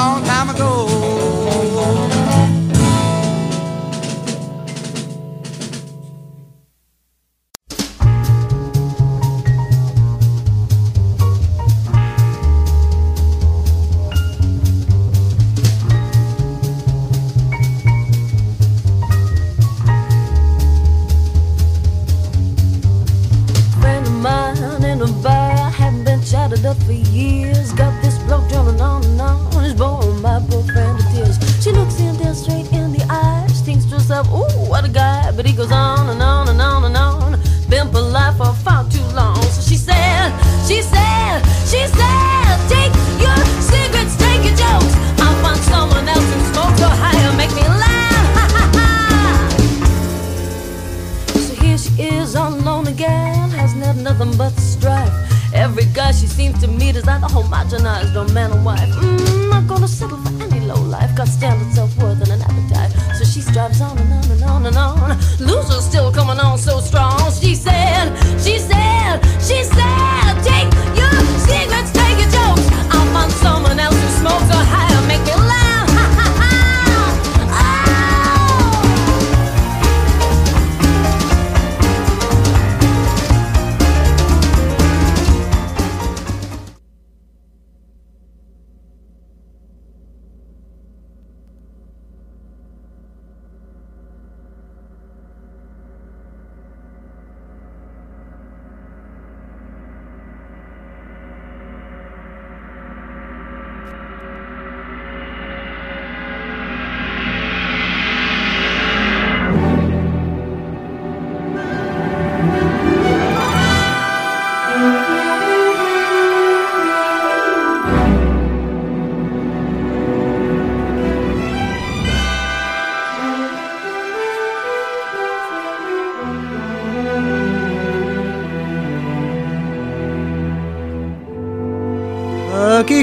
long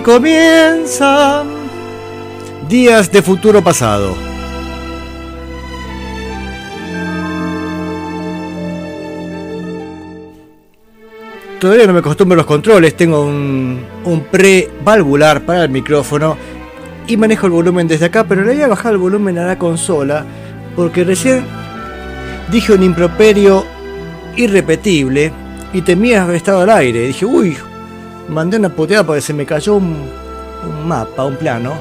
comienzan Días de Futuro Pasado. Todavía no me acostumbro a los controles, tengo un, un pre-valvular para el micrófono y manejo el volumen desde acá, pero le voy a bajar el volumen a la consola porque recién dije un improperio irrepetible y temía haber estado al aire. Dije, uy, mandé una puteada porque se me cayó un, mapa, un plano,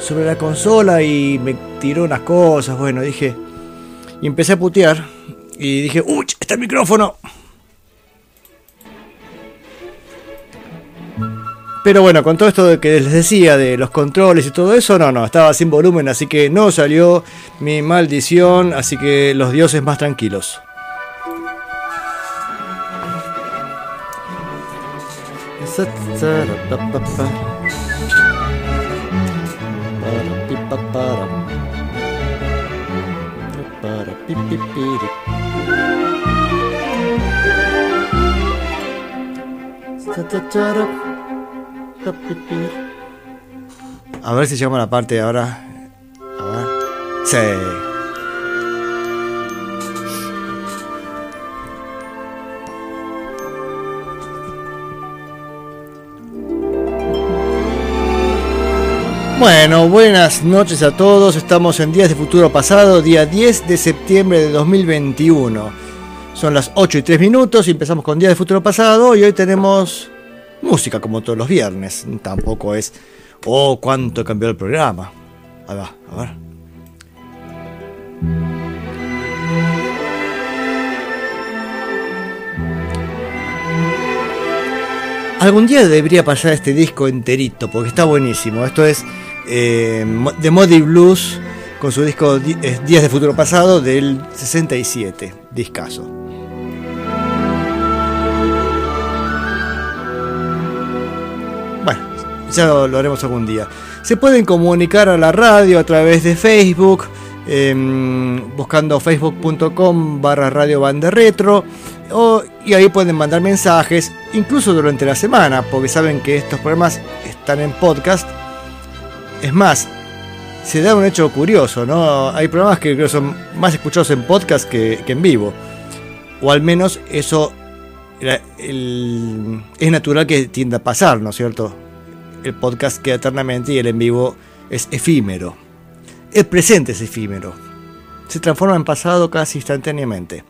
sobre la consola y me tiró unas cosas. Bueno, dije, y empecé a putear y dije, uy, está el micrófono. Pero bueno, con todo esto de que les decía de los controles y todo eso, no, no, estaba sin volumen, así que no salió mi maldición, así que los dioses más tranquilos. A ver si llegamos a la parte ahora. A ver. Sí. Bueno, buenas noches a todos. Estamos en Días de Futuro Pasado, día 10 de septiembre de 2021. Son las 8 y 3 minutos y empezamos con Días de Futuro Pasado y hoy tenemos música como todos los viernes. Tampoco es, oh, cuánto cambió el programa. Ahí va, a ver. Algún día debería pasar este disco enterito porque está buenísimo. Esto es eh, The Modi Blues con su disco Di- Días de Futuro Pasado del 67, discaso. Bueno, ya lo haremos algún día. Se pueden comunicar a la radio a través de Facebook, em, buscando facebook.com barra radio banda retro, o- y ahí pueden mandar mensajes, incluso durante la semana, porque saben que estos programas están en podcast. Es más, se da un hecho curioso, ¿no? Hay programas que creo son más escuchados en podcast que, en vivo. O al menos eso es natural que tienda a pasar, ¿no es cierto? el podcast queda eternamente y el en vivo es efímero. El presente es efímero. Se transforma en pasado casi instantáneamente.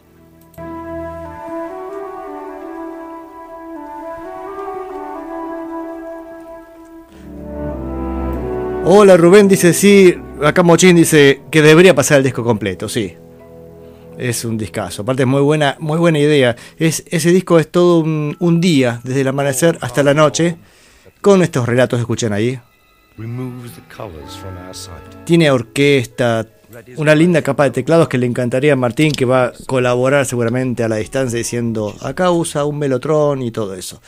Hola Rubén dice sí, acá Mochín dice que debería pasar el disco completo, sí. Es un discazo, aparte es muy buena, muy buena idea. Es, ese disco es todo un, un día, desde el amanecer hasta la noche, con estos relatos que escuchan ahí. Tiene orquesta, una linda capa de teclados que le encantaría a Martín, que va a colaborar seguramente a la distancia diciendo acá usa un melotron y todo eso.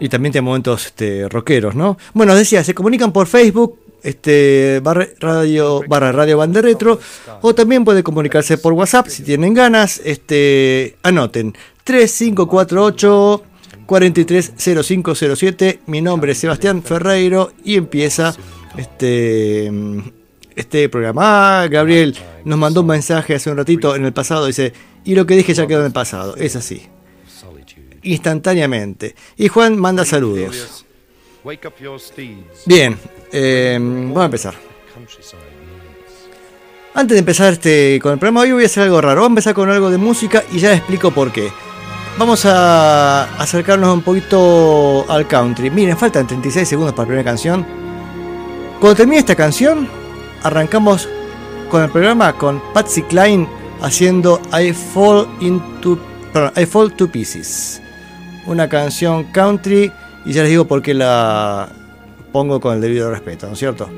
Y también tiene momentos este, rockeros, ¿no? Bueno, decía, se comunican por Facebook, este, barra radio, barra radio Bande Retro, o también puede comunicarse por WhatsApp si tienen ganas. Este, anoten 3548 430507. Mi nombre es Sebastián Ferreiro y empieza este, este programa. Ah, Gabriel nos mandó un mensaje hace un ratito en el pasado, dice, y lo que dije ya quedó en el pasado. Es así instantáneamente. Y Juan manda saludos. Bien, eh, vamos a empezar. Antes de empezar este, con el programa, hoy voy a hacer algo raro. Vamos a empezar con algo de música y ya explico por qué. Vamos a acercarnos un poquito al country. Miren, faltan 36 segundos para la primera canción. Cuando termine esta canción, arrancamos con el programa con Patsy Klein haciendo I Fall into I Fall to Pieces una canción country y ya les digo por qué la pongo con el debido respeto, ¿no es cierto?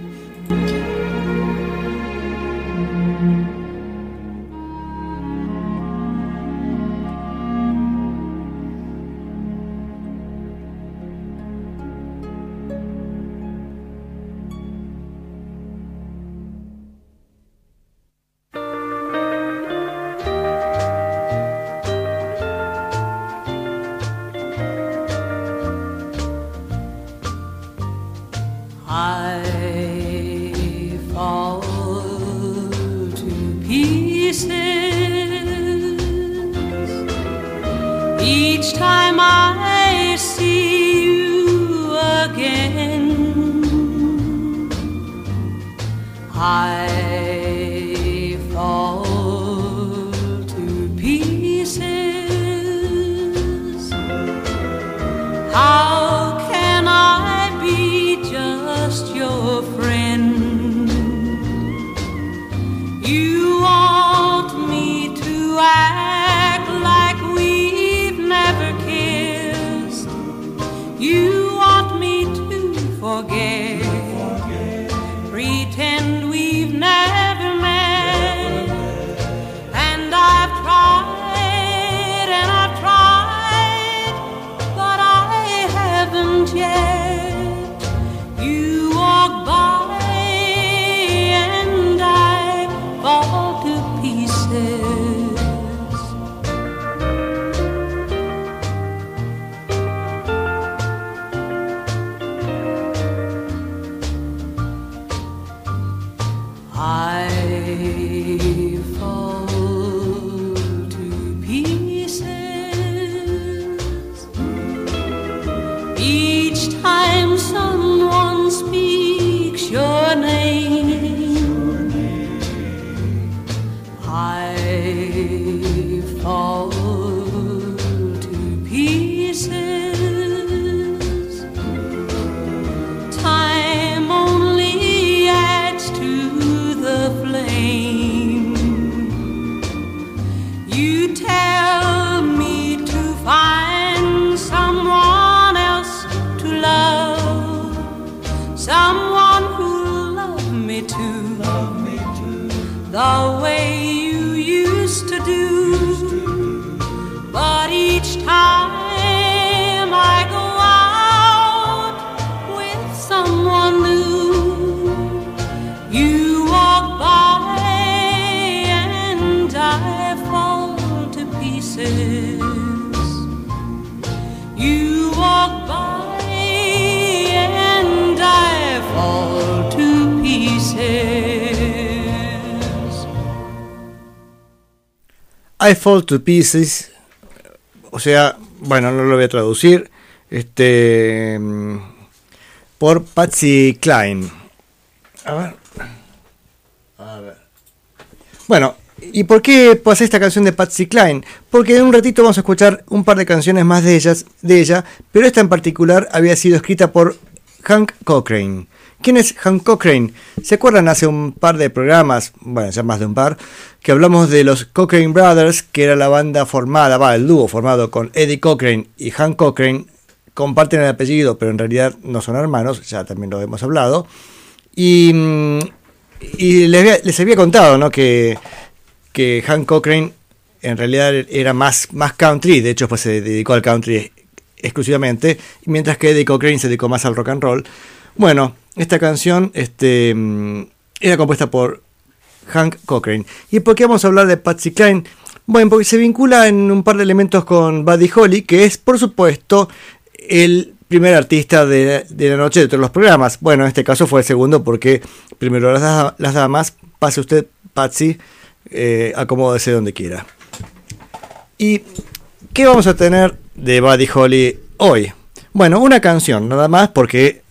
Fall to Pieces, o sea, bueno, no lo voy a traducir. Este. mm, Por Patsy Klein. A ver. A ver. Bueno, ¿y por qué pasé esta canción de Patsy Klein? Porque en un ratito vamos a escuchar un par de canciones más de ellas, de ella, pero esta en particular había sido escrita por Hank Cochrane. ¿Quién es Hank Cochrane? ¿Se acuerdan hace un par de programas, bueno, ya más de un par, que hablamos de los Cochrane Brothers, que era la banda formada, va, el dúo formado con Eddie Cochrane y Hank Cochrane, comparten el apellido, pero en realidad no son hermanos, ya también lo hemos hablado. Y, mm, y les, había, les había contado ¿no? que, que Hank Cochrane en realidad era más, más country, de hecho pues se dedicó al country exclusivamente, mientras que Eddie Cochrane se dedicó más al rock and roll. Bueno, esta canción este, mm, era compuesta por Hank Cochrane. ¿Y por qué vamos a hablar de Patsy Cline? Bueno, porque se vincula en un par de elementos con Buddy Holly, que es por supuesto el primer artista de, de la noche de todos los programas. Bueno, en este caso fue el segundo porque primero las, da- las damas, pase usted Patsy, eh, acomódese donde quiera. ¿Y qué vamos a tener de Buddy Holly hoy? Bueno, una canción, nada más, porque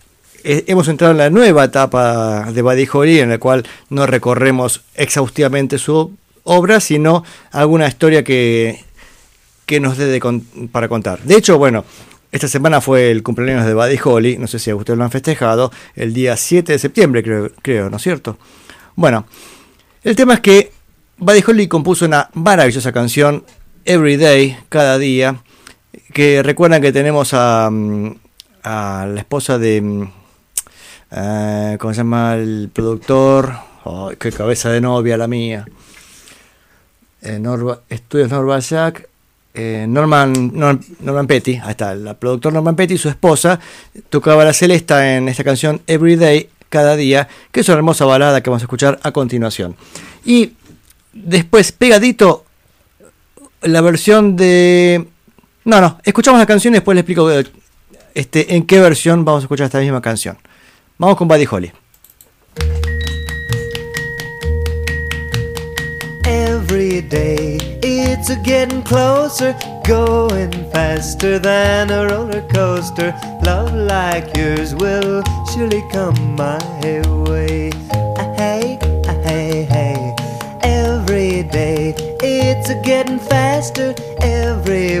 hemos entrado en la nueva etapa de Holly, en la cual no recorremos exhaustivamente su obra, sino alguna historia que, que nos dé para contar. De hecho, bueno, esta semana fue el cumpleaños de Holly, no sé si ustedes lo han festejado, el día 7 de septiembre, creo, ¿no es cierto? Bueno, el tema es que Buddy compuso una maravillosa canción, Every Day, cada día, que recuerdan que tenemos a, mm, a la esposa de, mm, eh, ¿cómo se llama? El productor, qué cabeza de novia la mía. Eh, Norva- Estudios Norva Jack, eh, Norman, Norman, Norman Petty, ahí está, el productor Norman Petty y su esposa tocaba la celesta en esta canción Every Day, cada día, que es una hermosa balada que vamos a escuchar a continuación. Y después, pegadito, la versión de... No, no, escuchamos la canción y después les explico eh, este, en qué versión vamos a escuchar esta misma canción. Vamos con Buddy Holly. Every day it's a getting closer, going faster than a roller coaster. Love like yours will surely come my way. Ah, Hey, ah, hey, hey. Every day it's a getting faster.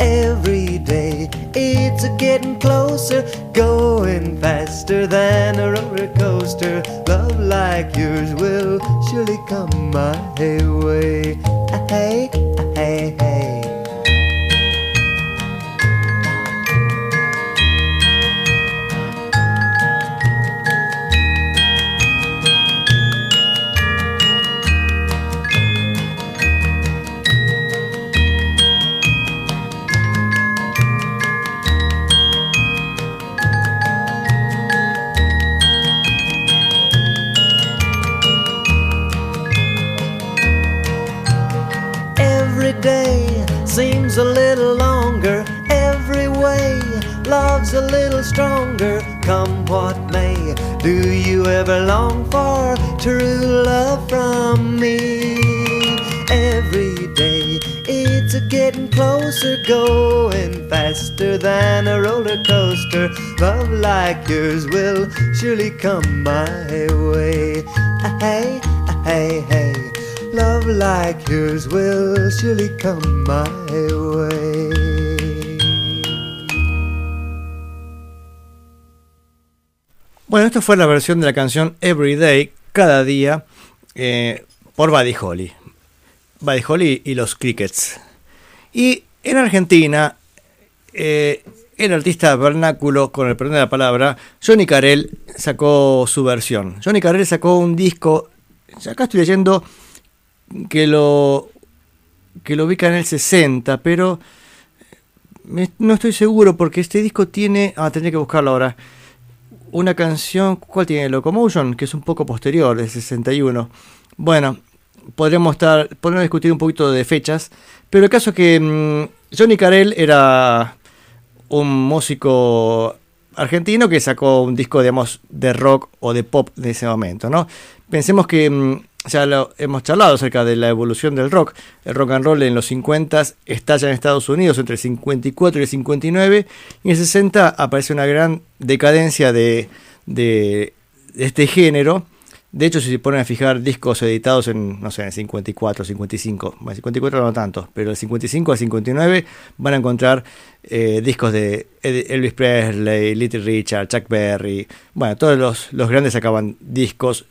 Every day it's a getting closer, going faster than a roller coaster. Love like yours will surely come my way. Ah, Hey, ah, hey, hey. Stronger. Come what may, do you ever long for true love from me? Every day it's a getting closer, going faster than a roller coaster. Love like yours will surely come my way. Ah, Hey, ah, hey, hey. Love like yours will surely come my way. Bueno, esta fue la versión de la canción Every Day, cada día, eh, por Buddy Holly. Buddy Holly y los Crickets. Y en Argentina, eh, el artista vernáculo, con el perdón de la palabra, Johnny Carell sacó su versión. Johnny Carell sacó un disco, acá estoy leyendo que lo, que lo ubica en el 60, pero no estoy seguro porque este disco tiene, ah, tendría que buscarlo ahora una canción, ¿cuál tiene? Locomotion, que es un poco posterior, de 61. Bueno, podríamos estar, podríamos discutir un poquito de fechas, pero el caso es que mm, Johnny Carell era un músico argentino que sacó un disco, digamos, de rock o de pop de ese momento, ¿no? Pensemos que mm, ya lo hemos charlado acerca de la evolución del rock. El rock and roll en los 50 estalla en Estados Unidos entre el 54 y el 59 y en el 60 aparece una gran decadencia de, de, este género. De hecho, si se ponen a fijar discos editados en, no sé, en 54, 55, bueno, 54 no tanto, pero el 55 al 59 van a encontrar eh, discos de Elvis Presley, Little Richard, Chuck Berry, bueno, todos los, los grandes sacaban discos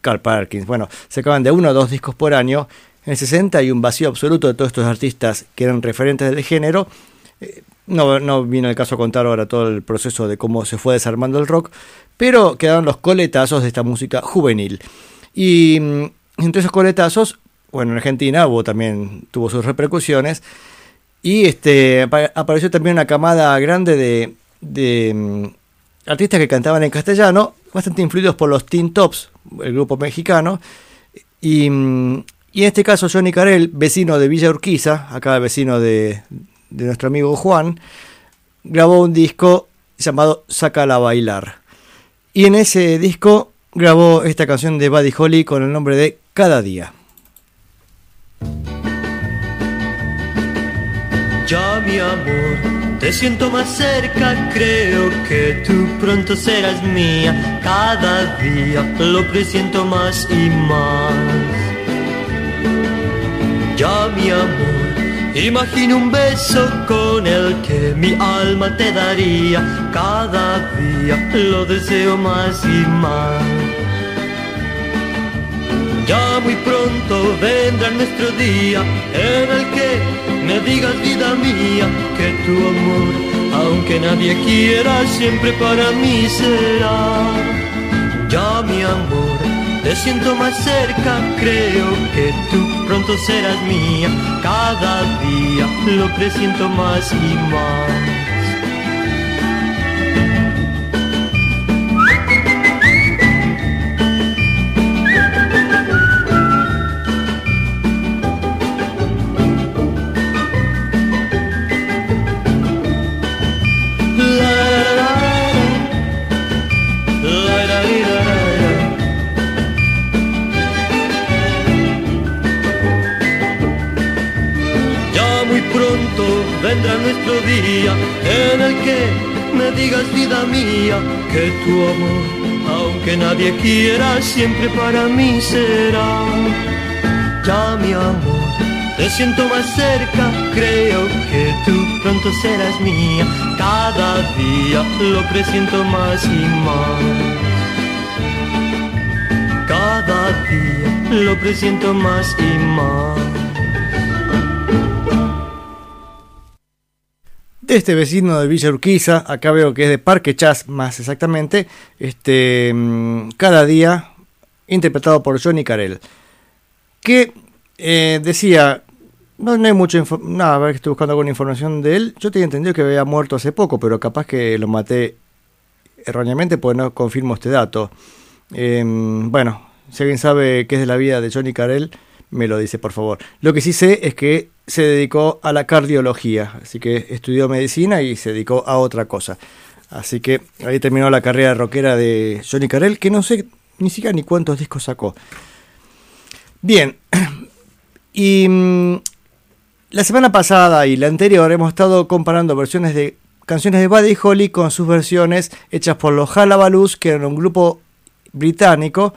Carl Perkins. Bueno, se acaban de uno o dos discos por año. En el 60 hay un vacío absoluto de todos estos artistas que eran referentes del género. Eh, no, no vino el caso a contar ahora todo el proceso de cómo se fue desarmando el rock, pero quedaron los coletazos de esta música juvenil. Y mm, entre esos coletazos, bueno, en Argentina hubo también, tuvo sus repercusiones. Y este apareció también una camada grande de, de mm, artistas que cantaban en castellano, bastante influidos por los Teen Tops, el grupo mexicano. Y, en este caso Johnny Carell, vecino de Villa Urquiza, acá vecino de, de nuestro amigo Juan, grabó un disco llamado Sácala a bailar. Y en ese disco grabó esta canción de Buddy Holly con el nombre de Cada día. Ya mi amor te siento más cerca, creo que tú pronto serás mía. Cada día lo presiento más y más. Ya mi amor, imagino un beso con el que mi alma te daría. Cada día lo deseo más y más. Ya muy pronto vendrá nuestro día en el que me digas vida mía que tu amor, aunque nadie quiera, siempre para mí será. Ya mi amor, te siento más cerca, creo que tú pronto serás mía. Cada día lo presiento más y más. Vida mía que tu amor, aunque nadie quiera, siempre para mí será. Ya mi amor, te siento más cerca, creo que tú pronto serás mía, cada día lo presiento más y más. Cada día lo presiento más y más. De este vecino de Villa Urquiza, acá veo que es de Parque Chas más exactamente, este, mm, cada día interpretado por Johnny Carell, que eh, decía, no, hay mucho, nada, a ver estoy buscando alguna información de él, yo tenía entendido que había muerto hace poco, pero capaz que lo maté erróneamente, pues no confirmo este dato. Em, bueno, si alguien sabe qué es de la vida de Johnny Carell, me lo dice por favor. Lo que sí sé es que se dedicó a la cardiología, así que estudió medicina y se dedicó a otra cosa. Así que ahí terminó la carrera rockera de Johnny Carell, que no sé ni siquiera ni cuántos discos sacó. Bien, y mm, la semana pasada y la anterior hemos estado comparando versiones de canciones de Buddy Holly con sus versiones hechas por los Halabalus, que eran un grupo británico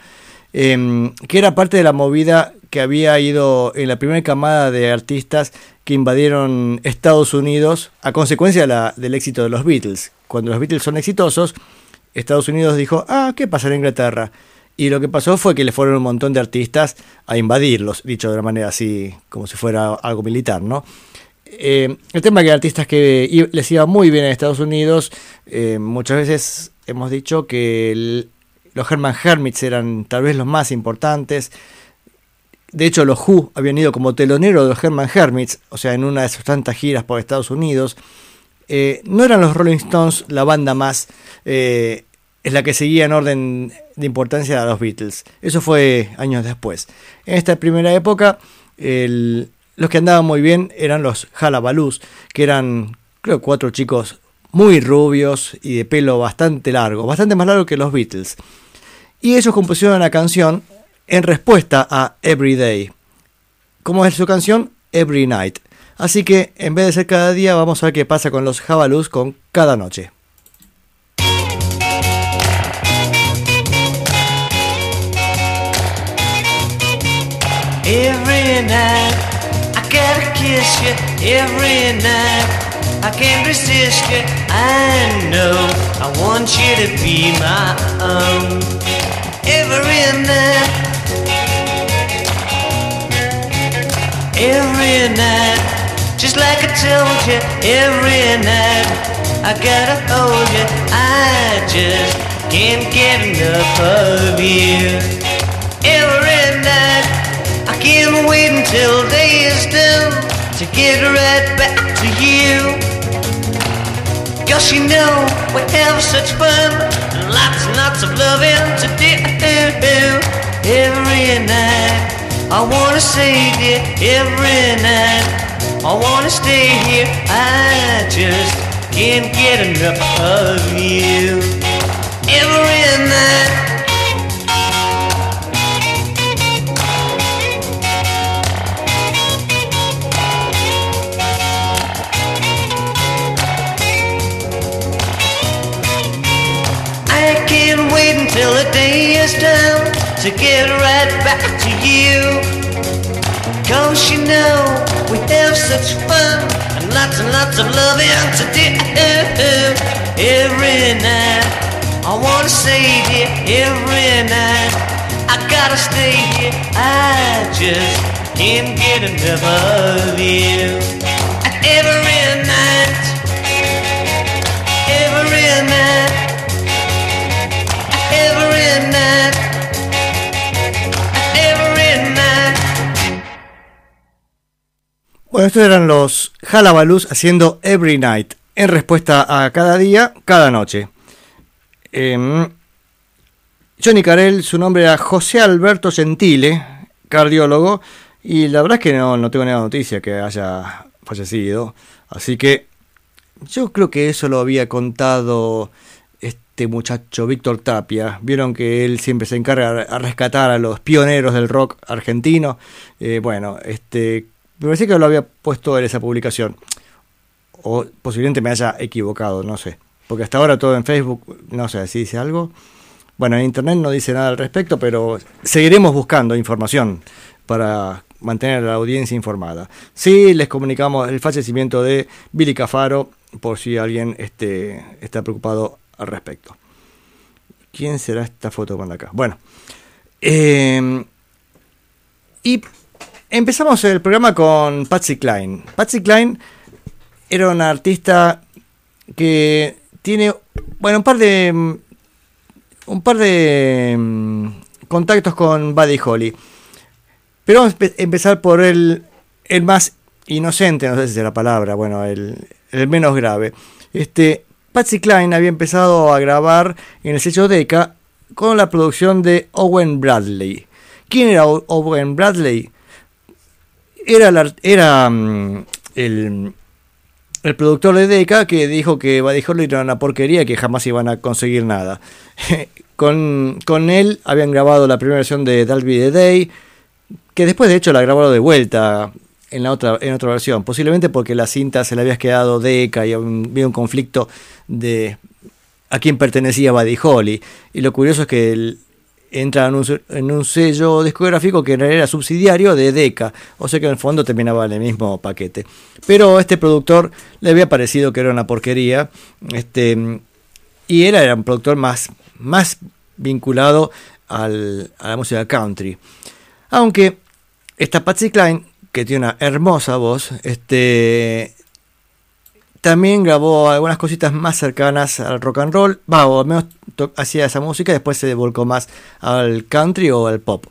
em, que era parte de la movida que había ido en la primera camada de artistas que invadieron Estados Unidos a consecuencia del éxito de los Beatles. Cuando los Beatles son exitosos, Estados Unidos dijo, ah, ¿qué pasa en Inglaterra? Y lo que pasó fue que le fueron un montón de artistas a invadirlos, dicho de una manera así, como si fuera algo militar, ¿no? Eh, el tema es que artistas que les iba muy bien en Estados Unidos, eh, muchas veces hemos dicho que los Herman Hermits eran tal vez los más importantes, de hecho, los Who habían ido como telonero de los Herman Hermits, o sea, en una de sus tantas giras por Estados Unidos. Eh, no eran los Rolling Stones la banda más, eh, es la que seguía en orden de importancia a los Beatles. Eso fue años después. En esta primera época, los que andaban muy bien eran los Halabalus, que eran, creo, cuatro chicos muy rubios y de pelo bastante largo, bastante más largo que los Beatles. Y ellos compusieron una canción en respuesta a Everyday. ¿Cómo es su canción? Every Night. Así que en vez de ser cada día, vamos a ver qué pasa con los Jabalus con cada noche. Every night I gotta kiss you. Every night I can't resist you. I know I want you to be my own. Every night, every night, just like I told you. Every night I gotta hold you. I just can't get enough of you. Every night. I can't wait until day is done to get right back to you. Cause you know we have such fun, lots and lots of loving to do. Every night, I wanna say dear, every night, I wanna stay here. I just can't get enough of you. Every night. I keep waiting till the day is done to get right back to you. Cause you know we have such fun and lots and lots of loving to do every night. I wanna say dear every night. I gotta stay here. I just can't get enough of you. Every Bueno, estos eran los Halabalus haciendo Every Night, en respuesta a cada día, cada noche. Em, Johnny Carell, su nombre era José Alberto Gentile, cardiólogo, y la verdad es que no, no tengo ninguna noticia que haya fallecido, así que yo creo que eso lo había contado este muchacho Víctor Tapia. Vieron que él siempre se encarga a rescatar a los pioneros del rock argentino. Eh, bueno, este me parece que lo había puesto en esa publicación. O posiblemente me haya equivocado, no sé. Porque hasta ahora todo en Facebook, no sé si dice algo. Bueno, en Internet no dice nada al respecto, pero seguiremos buscando información para mantener a la audiencia informada. Sí, les comunicamos el fallecimiento de Billy Cafaro, por si alguien este, está preocupado al respecto. ¿Quién será esta foto con acá? Bueno. Eh, y Empezamos el programa con Patsy Klein. Patsy Klein era una artista que tiene, bueno, un par de un par de mm, contactos con Buddy Holly. Pero vamos a empezar por el, el más inocente, no sé si es la palabra, bueno, el, el menos grave. Este, Patsy Klein había empezado a grabar en el sello Decca con la producción de Owen Bradley. ¿Quién era Owen Bradley? Era, mm, el, el, productor de Decca que dijo que Buddy Holly era una porquería que jamás iban a conseguir nada. con, con, él habían grabado la primera versión de Dalby the Day, que después de hecho la grabaron de vuelta en, la otra, en otra versión, posiblemente porque la cinta se le había quedado Decca y había un conflicto de a quién pertenecía Buddy Holly. Y lo curioso es que el, entra en un, sello discográfico que era subsidiario de Decca, o sea que en el fondo terminaba en el mismo paquete. Pero a este productor le había parecido que era una porquería, este, y él era un productor más, más vinculado al, a la música country. Aunque esta Patsy Klein, que tiene una hermosa voz, este, también grabó algunas cositas más cercanas al rock and roll, va, o al menos hacía esa música, y después se volcó más al country o al pop.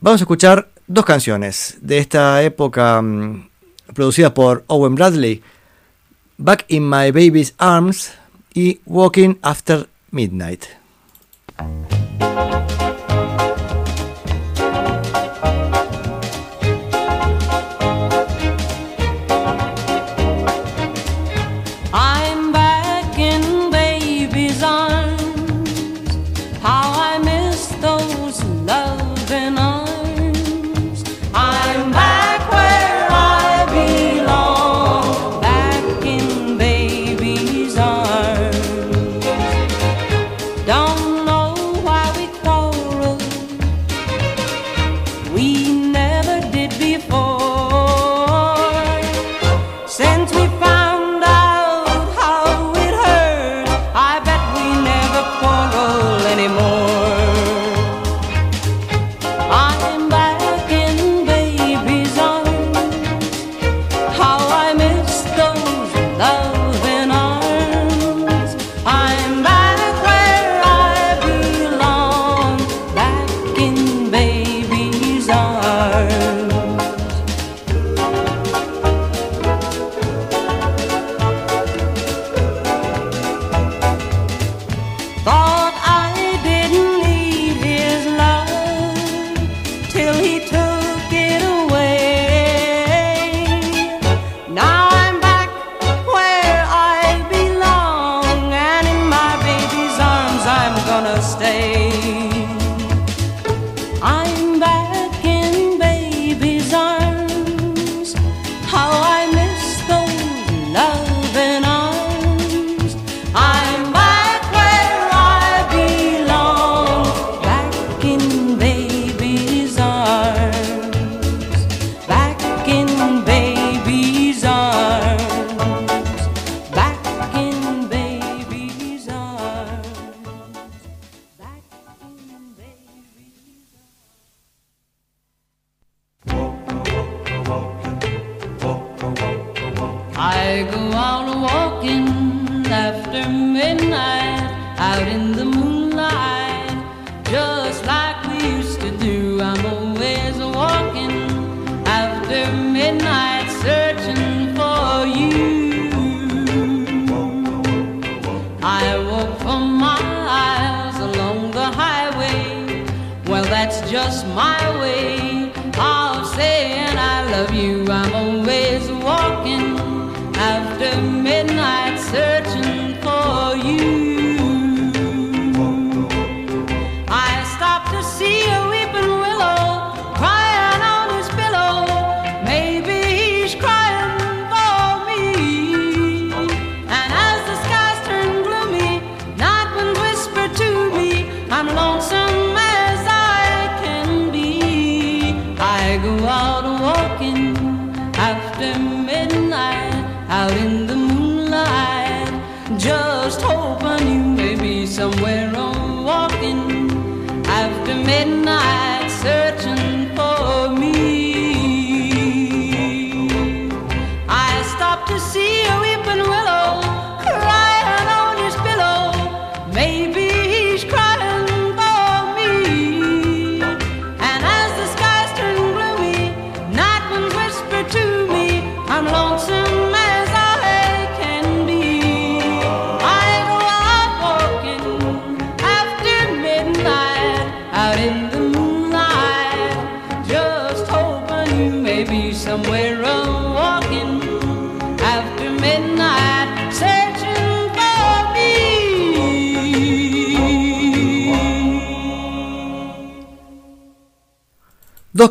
Vamos a escuchar dos canciones de esta época mmm, producidas por Owen Bradley, Back in My Baby's Arms y Walking After Midnight.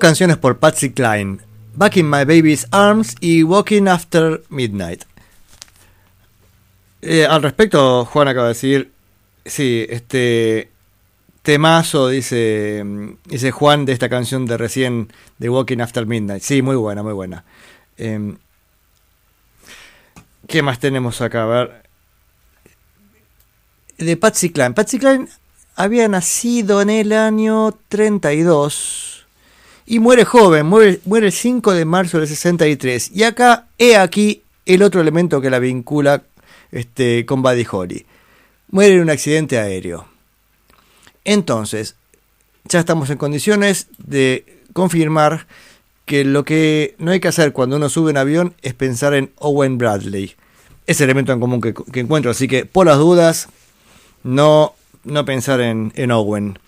canciones por Patsy Cline, Back in My Baby's Arms y Walking After Midnight. Eh, al respecto, Juan acaba de decir, sí, este temazo, dice, mm, dice Juan de esta canción de recién, de Walking After Midnight. Sí, muy buena, muy buena. Em, ¿Qué más tenemos acá? A ver. De Patsy Cline. Patsy Cline había nacido en el año 32 y muere joven, muere, muere, el 5 de marzo del 63. Y acá he aquí el otro elemento que la vincula este, con Buddy Holly. Muere en un accidente aéreo. Entonces, ya estamos en condiciones de confirmar que lo que no hay que hacer cuando uno sube un avión es pensar en Owen Bradley. Ese elemento en común que, encuentro, así que por las dudas, no, no pensar en, en Owen.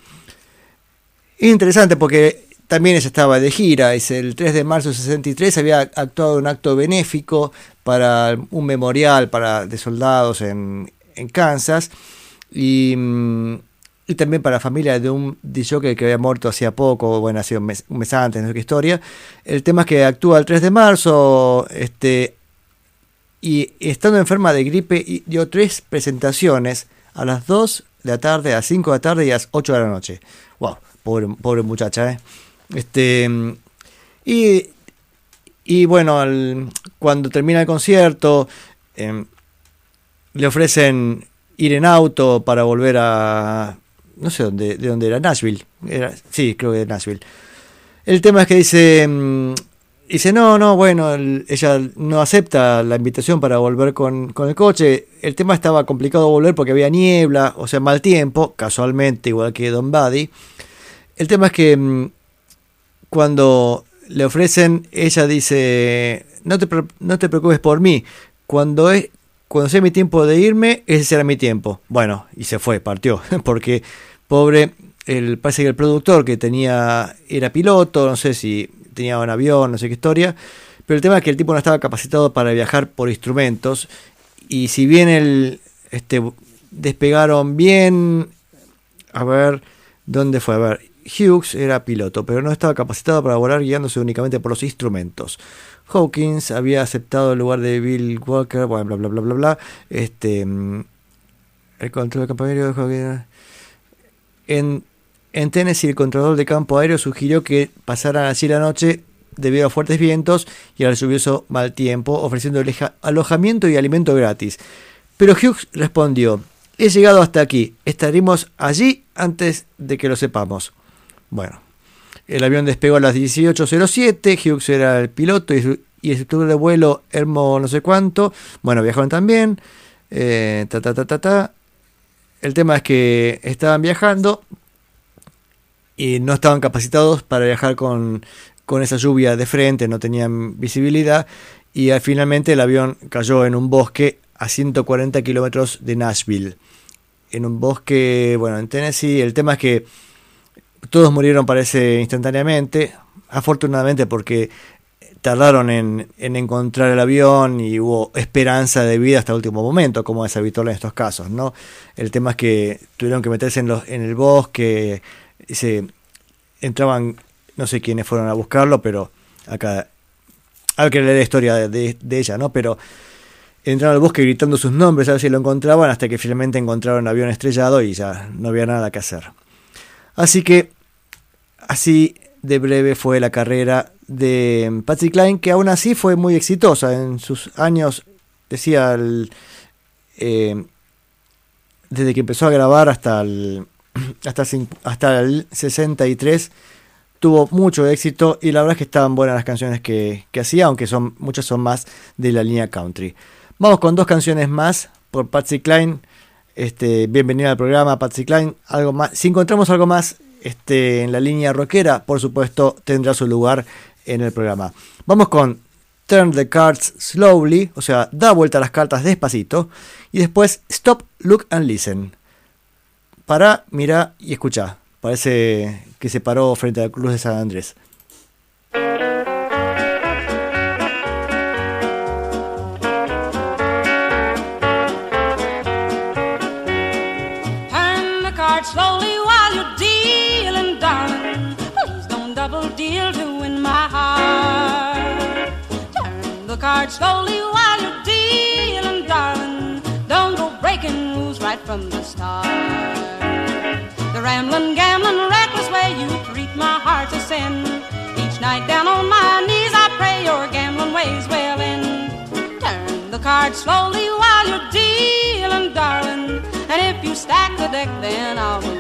Interesante porque también estaba de gira, es el 3 de marzo de 63, había actuado un acto benéfico para un memorial para, de soldados en, en Kansas y, mm, y, también para la familia de un DJ que había muerto hacía poco, bueno, ha sido un mes, un mes antes, no sé qué historia. El tema es que actúa el 3 de marzo, este, y estando enferma de gripe dio tres presentaciones a las 2 de la tarde, a las 5 de la tarde y a las 8 de la noche. Wow, pobre, pobre muchacha, ¿eh? Este, y, y bueno, al, cuando termina el concierto, eh, le ofrecen ir en auto para volver a. No sé dónde, de dónde era, Nashville. Era, sí, creo que de Nashville. El tema es que dice. Mm, dice, no, no, bueno, el, ella no acepta la invitación para volver con, con, el coche. El tema estaba complicado volver porque había niebla, o sea, mal tiempo, casualmente, igual que Don Buddy. El tema es que mm, cuando le ofrecen, ella dice, no te, no te preocupes por mí, cuando, es, cuando sea mi tiempo de irme, ese será mi tiempo. Bueno, y se fue, partió, porque pobre, el, parece que el productor que tenía, era piloto, no sé si tenía un avión, no sé qué historia, pero el tema es que el tipo no estaba capacitado para viajar por instrumentos, y si bien el, este, despegaron bien, a ver, ¿dónde fue? A ver, Hughes era piloto, pero no estaba capacitado para volar guiándose únicamente por los instrumentos. Hawkins había aceptado el lugar de Bill Walker, bla bla bla bla bla bla. Este, mm, el control de campo aéreo de en Tennessee, el controlador de campo aéreo sugirió que pasaran así la noche debido a fuertes vientos y al lluvioso mal tiempo, ofreciendo alojamiento y alimento gratis. Pero Hughes respondió: He llegado hasta aquí, estaremos allí antes de que lo sepamos. Bueno, el avión despegó a las 18.07, Hughes era el piloto y, el instructor de vuelo Hermo no sé cuánto. Bueno, viajaron también. Eh, ta, ta, ta, ta, ta. El tema es que estaban viajando y no estaban capacitados para viajar con, con esa lluvia de frente, no tenían visibilidad y finalmente el avión cayó en un bosque a 140 kilómetros de Nashville. En un bosque, bueno, en Tennessee. El tema es que todos murieron, parece, instantáneamente. Afortunadamente porque tardaron en, en, encontrar el avión y hubo esperanza de vida hasta el último momento, como es habitual en estos casos, ¿no? El tema es que tuvieron que meterse en, el bosque, se entraban, no sé quiénes fueron a buscarlo, pero acá hay que leer la historia de, de, ella, ¿no? Pero entraron al bosque gritando sus nombres a ver si lo encontraban hasta que finalmente encontraron un avión estrellado y ya no había nada que hacer. Así que así de breve fue la carrera de Patsy Klein, que aún así fue muy exitosa en sus años, decía, el, eh, desde que empezó a grabar hasta el, hasta, el 63 tuvo mucho éxito y la verdad es que estaban buenas las canciones que, que hacía, aunque son muchas son más de la línea country. Vamos con dos canciones más por Patsy Klein. Este, bienvenida al programa, Patsy Klein. Algo más, si encontramos algo más en la línea rockera, por supuesto, tendrá su lugar en el programa. Vamos con Turn the Cards Slowly, o sea, da vuelta las cartas despacito. Y después Stop, Look and Listen. Para, mira y escucha. Parece que se paró frente a la Cruz de San Andrés. From the start. The rambling, gambling, reckless way you treat my heart's a sin. Each night down on my knees I pray your gambling ways will end. Turn the card slowly while you're dealing, darling. And if you stack the deck, then I'll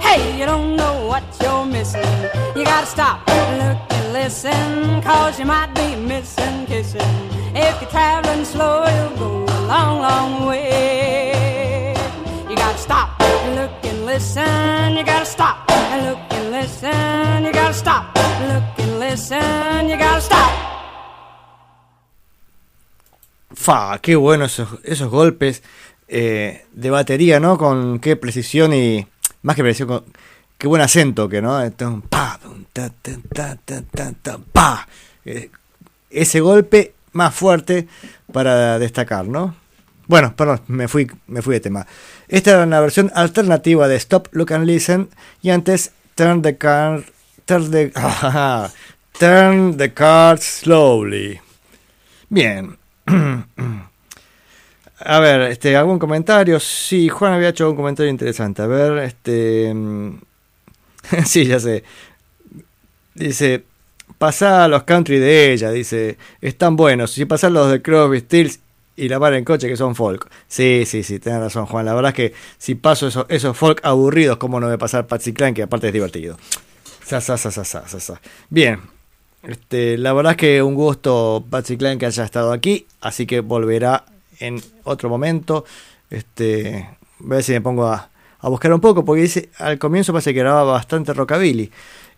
Hey, you don't know what you're missing. You gotta stop, look and listen, cause you might be missing kissing. If you're traveling slow, you'll go a long, long way. You gotta stop look and listen. You gotta stop look and listen. You gotta stop look and listen. You gotta stop. Fa, qué bueno esos, esos golpes eh, de batería, ¿no? Con qué precisión y más que precisión, con qué buen acento que, ¿no? Pa, pa. Eh, ese golpe más fuerte para destacar, ¿no? Bueno, perdón, me fui, me fui de tema. Esta era una versión alternativa de Stop, Look and Listen y antes Turn the Car, Turn the, turn the Card Slowly. Bien. A ver, este, ¿algún comentario? Sí, Juan había hecho un comentario interesante. A ver, este. mm, sí, ya sé. Dice. Pasá a los country de ella, dice. Están buenos. Si pasás los de Crosby, Stills y la par en coche que son folk. Sí, sí, sí, tenés razón, Juan. La verdad es que si paso esos, esos folk aburridos, ¿cómo no voy a pasar Patsy Clan? Que aparte es divertido. Sa, sa, sa. Bien. Este, la verdad es que un gusto Patsy Clan que haya estado aquí, así que volverá en otro momento. Este, voy a ver si me pongo a, a buscar un poco, porque dice, al comienzo parece que grababa bastante rockabilly.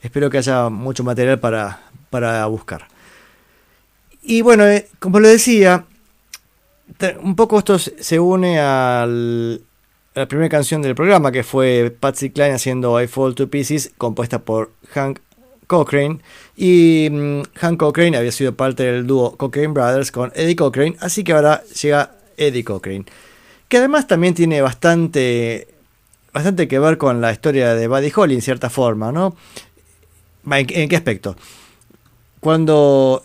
Espero que haya mucho material para, para buscar. Y bueno, eh, como le decía, un poco esto se une al, a la primera canción del programa, que fue Patsy Cline haciendo I Fall to Pieces, compuesta por Hank Cochrane. Y mm, Hank Cochrane había sido parte del dúo Cochrane Brothers con Eddie Cochrane, así que ahora llega Eddie Cochrane. Que además también tiene bastante, bastante que ver con la historia de Buddy Holly en cierta forma, ¿no? ¿En, en qué aspecto? Cuando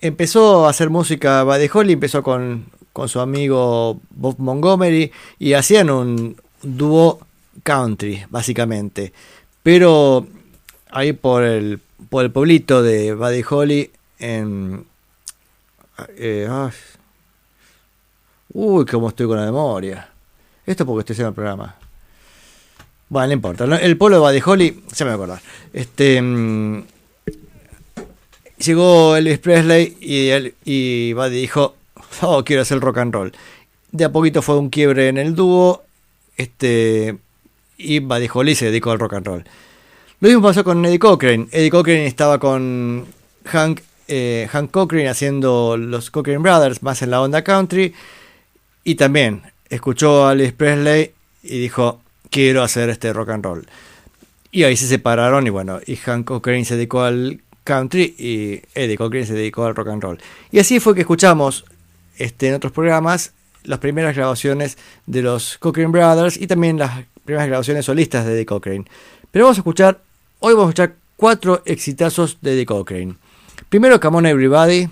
empezó a hacer música Buddy Holly, empezó con, con su amigo Bob Montgomery y hacían un dúo country, básicamente. Pero ahí por el, por el pueblito de Buddy Holly, en. eh, uy, cómo estoy con la memoria. Esto porque estoy haciendo el programa. Bueno, no importa. El pueblo de Buddy Holly, se me va a acordar. Este. mm, llegó Elvis Presley y, él, y Buddy dijo: Oh, quiero hacer rock and roll. De a poquito fue un quiebre en el dúo. Este. Y Buddy Holly se dedicó al rock and roll. Lo mismo pasó con Eddie Cochran. Eddie Cochran estaba con Hank, eh, Hank haciendo los Cochran Brothers, más en la onda country. Y también escuchó a Elvis Presley y dijo, quiero hacer este rock and roll. Y ahí se separaron y bueno, y Hank Cochran se dedicó al country y Eddie Cochran se dedicó al rock and roll. Y así fue que escuchamos este, en otros programas las primeras grabaciones de los Cochran Brothers y también las primeras grabaciones solistas de Eddie Cochran. Pero vamos a escuchar, hoy vamos a escuchar cuatro exitazos de Eddie Cochran. Primero, Come On Everybody,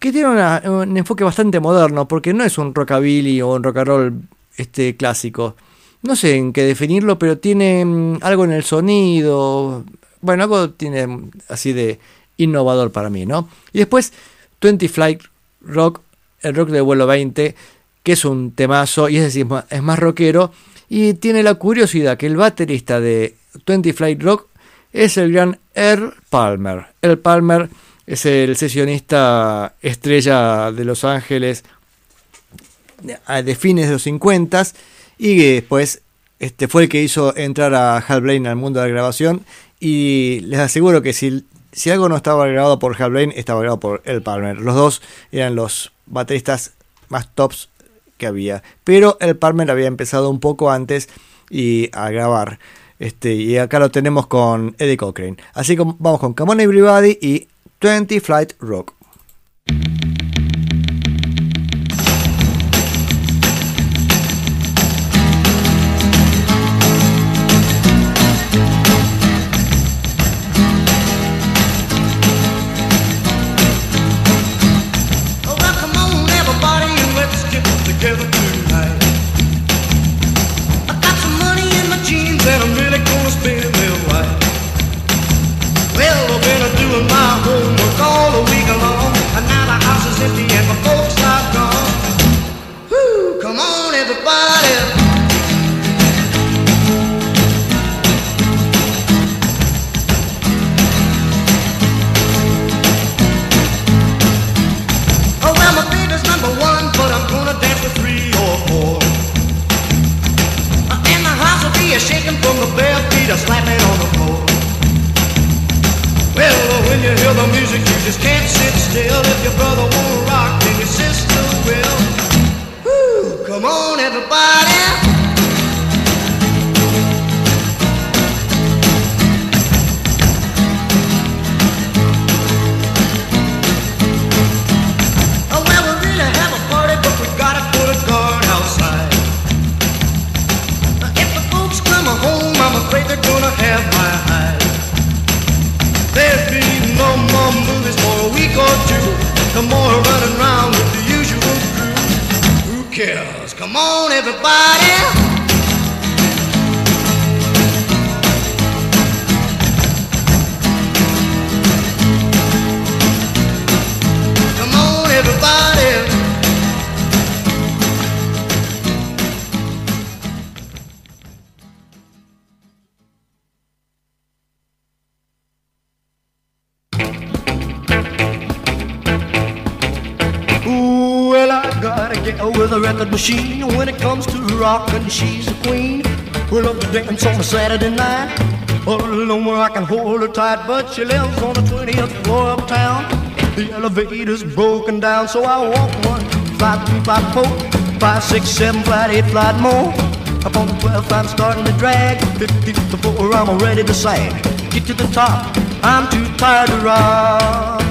que tiene un enfoque bastante moderno, porque no es un rockabilly o un rock and roll este, clásico. No sé en qué definirlo, pero tiene mm, algo en el sonido. Bueno, algo tiene mm, así de innovador para mí, ¿no? Y después, 20 Flight Rock, el rock de vuelo 20, que es un temazo y es decir, es más rockero. Y tiene la curiosidad que el baterista de 20 Flight Rock es el gran Earl Palmer. Earl Palmer es el sesionista estrella de Los Ángeles de- de fines de los 50 y que después este, fue el que hizo entrar a Hal Blaine al mundo de la grabación y les aseguro que si, si algo no estaba grabado por Hal Blaine, estaba grabado por El Palmer. Los dos eran los bateristas más tops que había. Pero El Palmer había empezado un poco antes y a grabar. Este, y acá lo tenemos con Eddie Cochran. Así que vamos con Come On Everybody y 20 Flight Rock. Can hold her tight, but she lives on the 20th floor of town. The elevator's broken down, so I walk one, flight three, flight four, five, six, seven, flight eight, flight more. Up on the 12th, I'm starting to drag. 15th to four, I'm already to sag. Get to the top, I'm too tired to rock.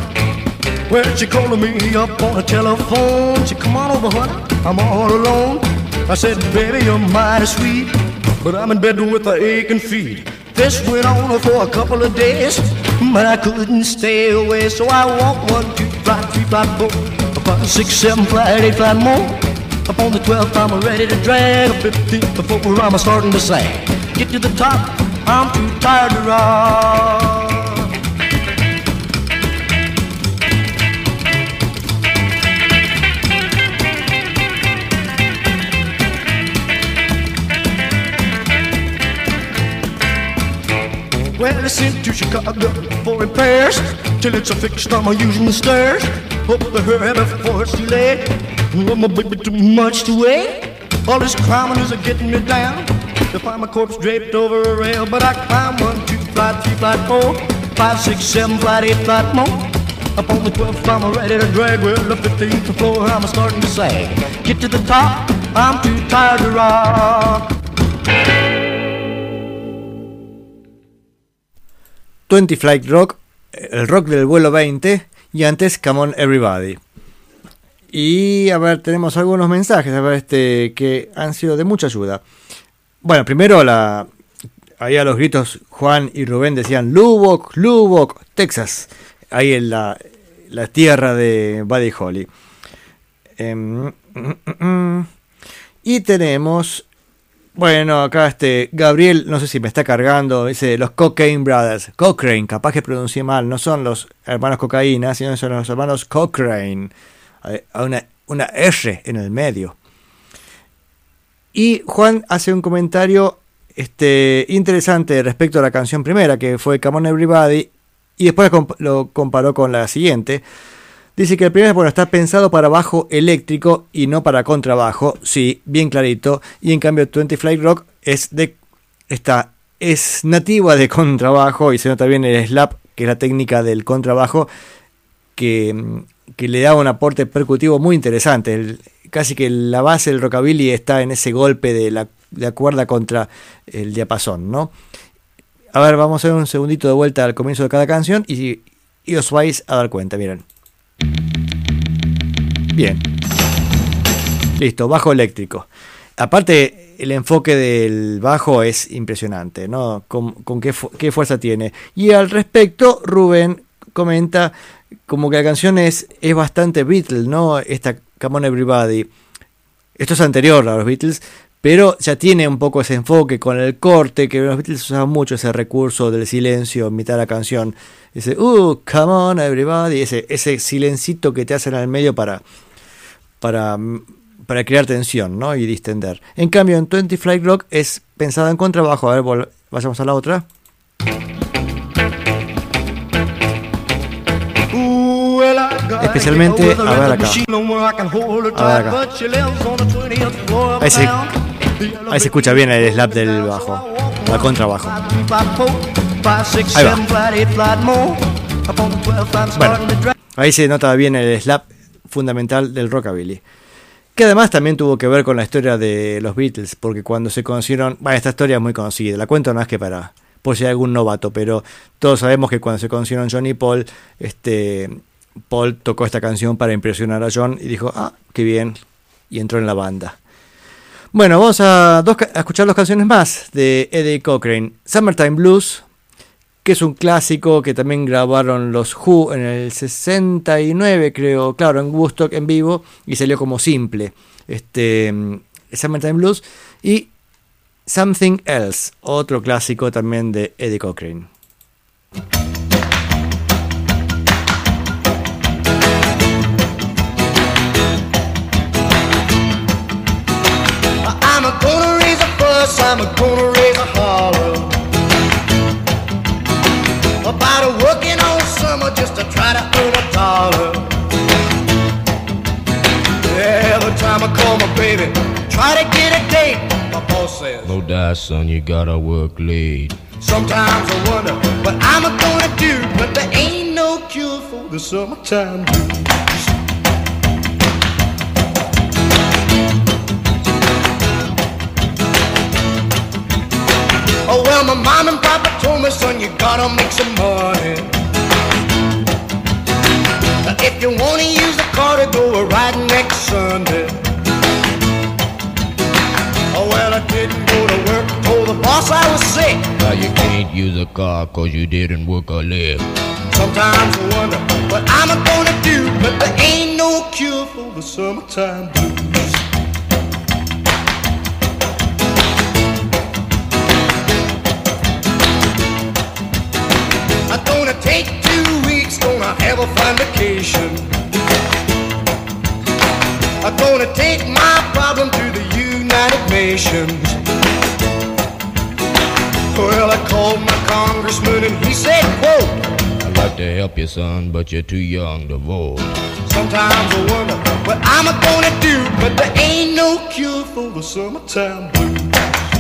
Well, she calling me up on the telephone. She come on over, honey, I'm all alone. I said, baby, you're mighty sweet, but I'm in bed with a aching feet. This went on for a couple of days, but I couldn't stay away. So I walked one, two, flat, three, flat, four, five, six, seven, flat, eight, flat more. Up on the 12th, I'm ready to drag. 15th, before I'm starting to sag. Get to the top, I'm too tired to rock. Well, I sent to Chicago for repairs till it's a fixed. I'm using the stairs. Hope to hurry before it's too late. Oh, my baby, too much to wait. All this climbing is getting me down. To find my corpse draped over a rail, but I climb one, two, flight, three, flight, four, five, six, seven, flight, eight, flight more. Up on the 12th, I'm ready to drag. Well, the 15th floor, I'm starting to sag. Get to the top, I'm too tired to rock. 20 Flight Rock, el rock del vuelo 20 y antes Come On Everybody. Y a ver, tenemos algunos mensajes a ver, este, que han sido de mucha ayuda. Bueno, primero la, ahí a los gritos Juan y Rubén decían Lubbock, Lubbock, Texas, ahí en la, la tierra de Buddy Holly. Em, mm, mm, mm. y tenemos bueno, acá este Gabriel, no sé si me está cargando, dice los Cocaine Brothers. Cochrane, capaz que pronuncié mal, no son los hermanos cocaína, sino son los hermanos Cochrane. Una, una R en el medio. Y Juan hace un comentario este, interesante respecto a la canción primera, que fue Come On Everybody, y después lo comparó con la siguiente. Dice que el primer bueno, está pensado para bajo eléctrico y no para contrabajo, sí, bien clarito. Y en cambio 20 Flight Rock es está es nativa de contrabajo y se nota bien el slap, que es la técnica del contrabajo que, le da un aporte percutivo muy interesante. casi que la base del rockabilly está en ese golpe de la, cuerda contra el diapasón, ¿no? A ver, vamos a hacer un segundito de vuelta al comienzo de cada canción y, y os vais a dar cuenta, miren. Bien. Listo, bajo eléctrico. Aparte, el enfoque del bajo es impresionante, ¿no? Con, qué, fuerza tiene. Y al respecto, Rubén comenta como que la canción es, es bastante Beatles, ¿no? Esta Come on Everybody. Esto es anterior a los Beatles, pero ya tiene un poco ese enfoque con el corte, que los Beatles usaban mucho ese recurso del silencio en mitad de la canción. Ese, uh, come on everybody, ese, ese silencito que te hacen al medio para, para, para crear tensión ¿no? y distender. En cambio, en 20 Flight Rock es pensada en contrabajo. A ver, vayamos a la otra. Especialmente, a ver acá. A ver acá. Ahí se escucha bien el slap del bajo, la contrabajo. Ahí va. Bueno, ahí se nota bien el slap fundamental del rockabilly. Que además también tuvo que ver con la historia de los Beatles, porque cuando se conocieron, bueno, esta historia es muy conocida, la cuento es que para, por si hay algún novato, pero todos sabemos que cuando se conocieron John y Paul, este, Paul tocó esta canción para impresionar a John y dijo, ah, qué bien, y entró en la banda. Bueno, vamos a, escuchar dos canciones más de Eddie Cochrane. Summertime Blues, que es un clásico que también grabaron los Who en el 69, creo, claro, en Woodstock en vivo, y salió como simple. Este, Summertime Blues. Y Something Else, otro clásico también de Eddie Cochrane. Fuss, I'm gonna raise a holler About a working all summer just to try to earn a dollar. Every time I call my baby, try to get a date. My boss says, No die son, you gotta work late. Sometimes I wonder what I'm a gonna do But there ain't no cure for the summertime. blues Oh well, my mom and papa told me, son, you gotta make some money. If you wanna use the car to go a riding next Sunday. Oh well, I didn't go to work, told the boss Boss, I was sick. Now you can't use a car cause you didn't work a lick. Sometimes I wonder what I'm gonna do, but there ain't no cure for the summertime blues. A fine vacation. I'm gonna take my problem to the United Nations. Well, I called my congressman and he said, quote, I'd like to help you, son, but you're too young to vote. Sometimes I wonder what I'm gonna do, but there ain't no cure for the summertime blues.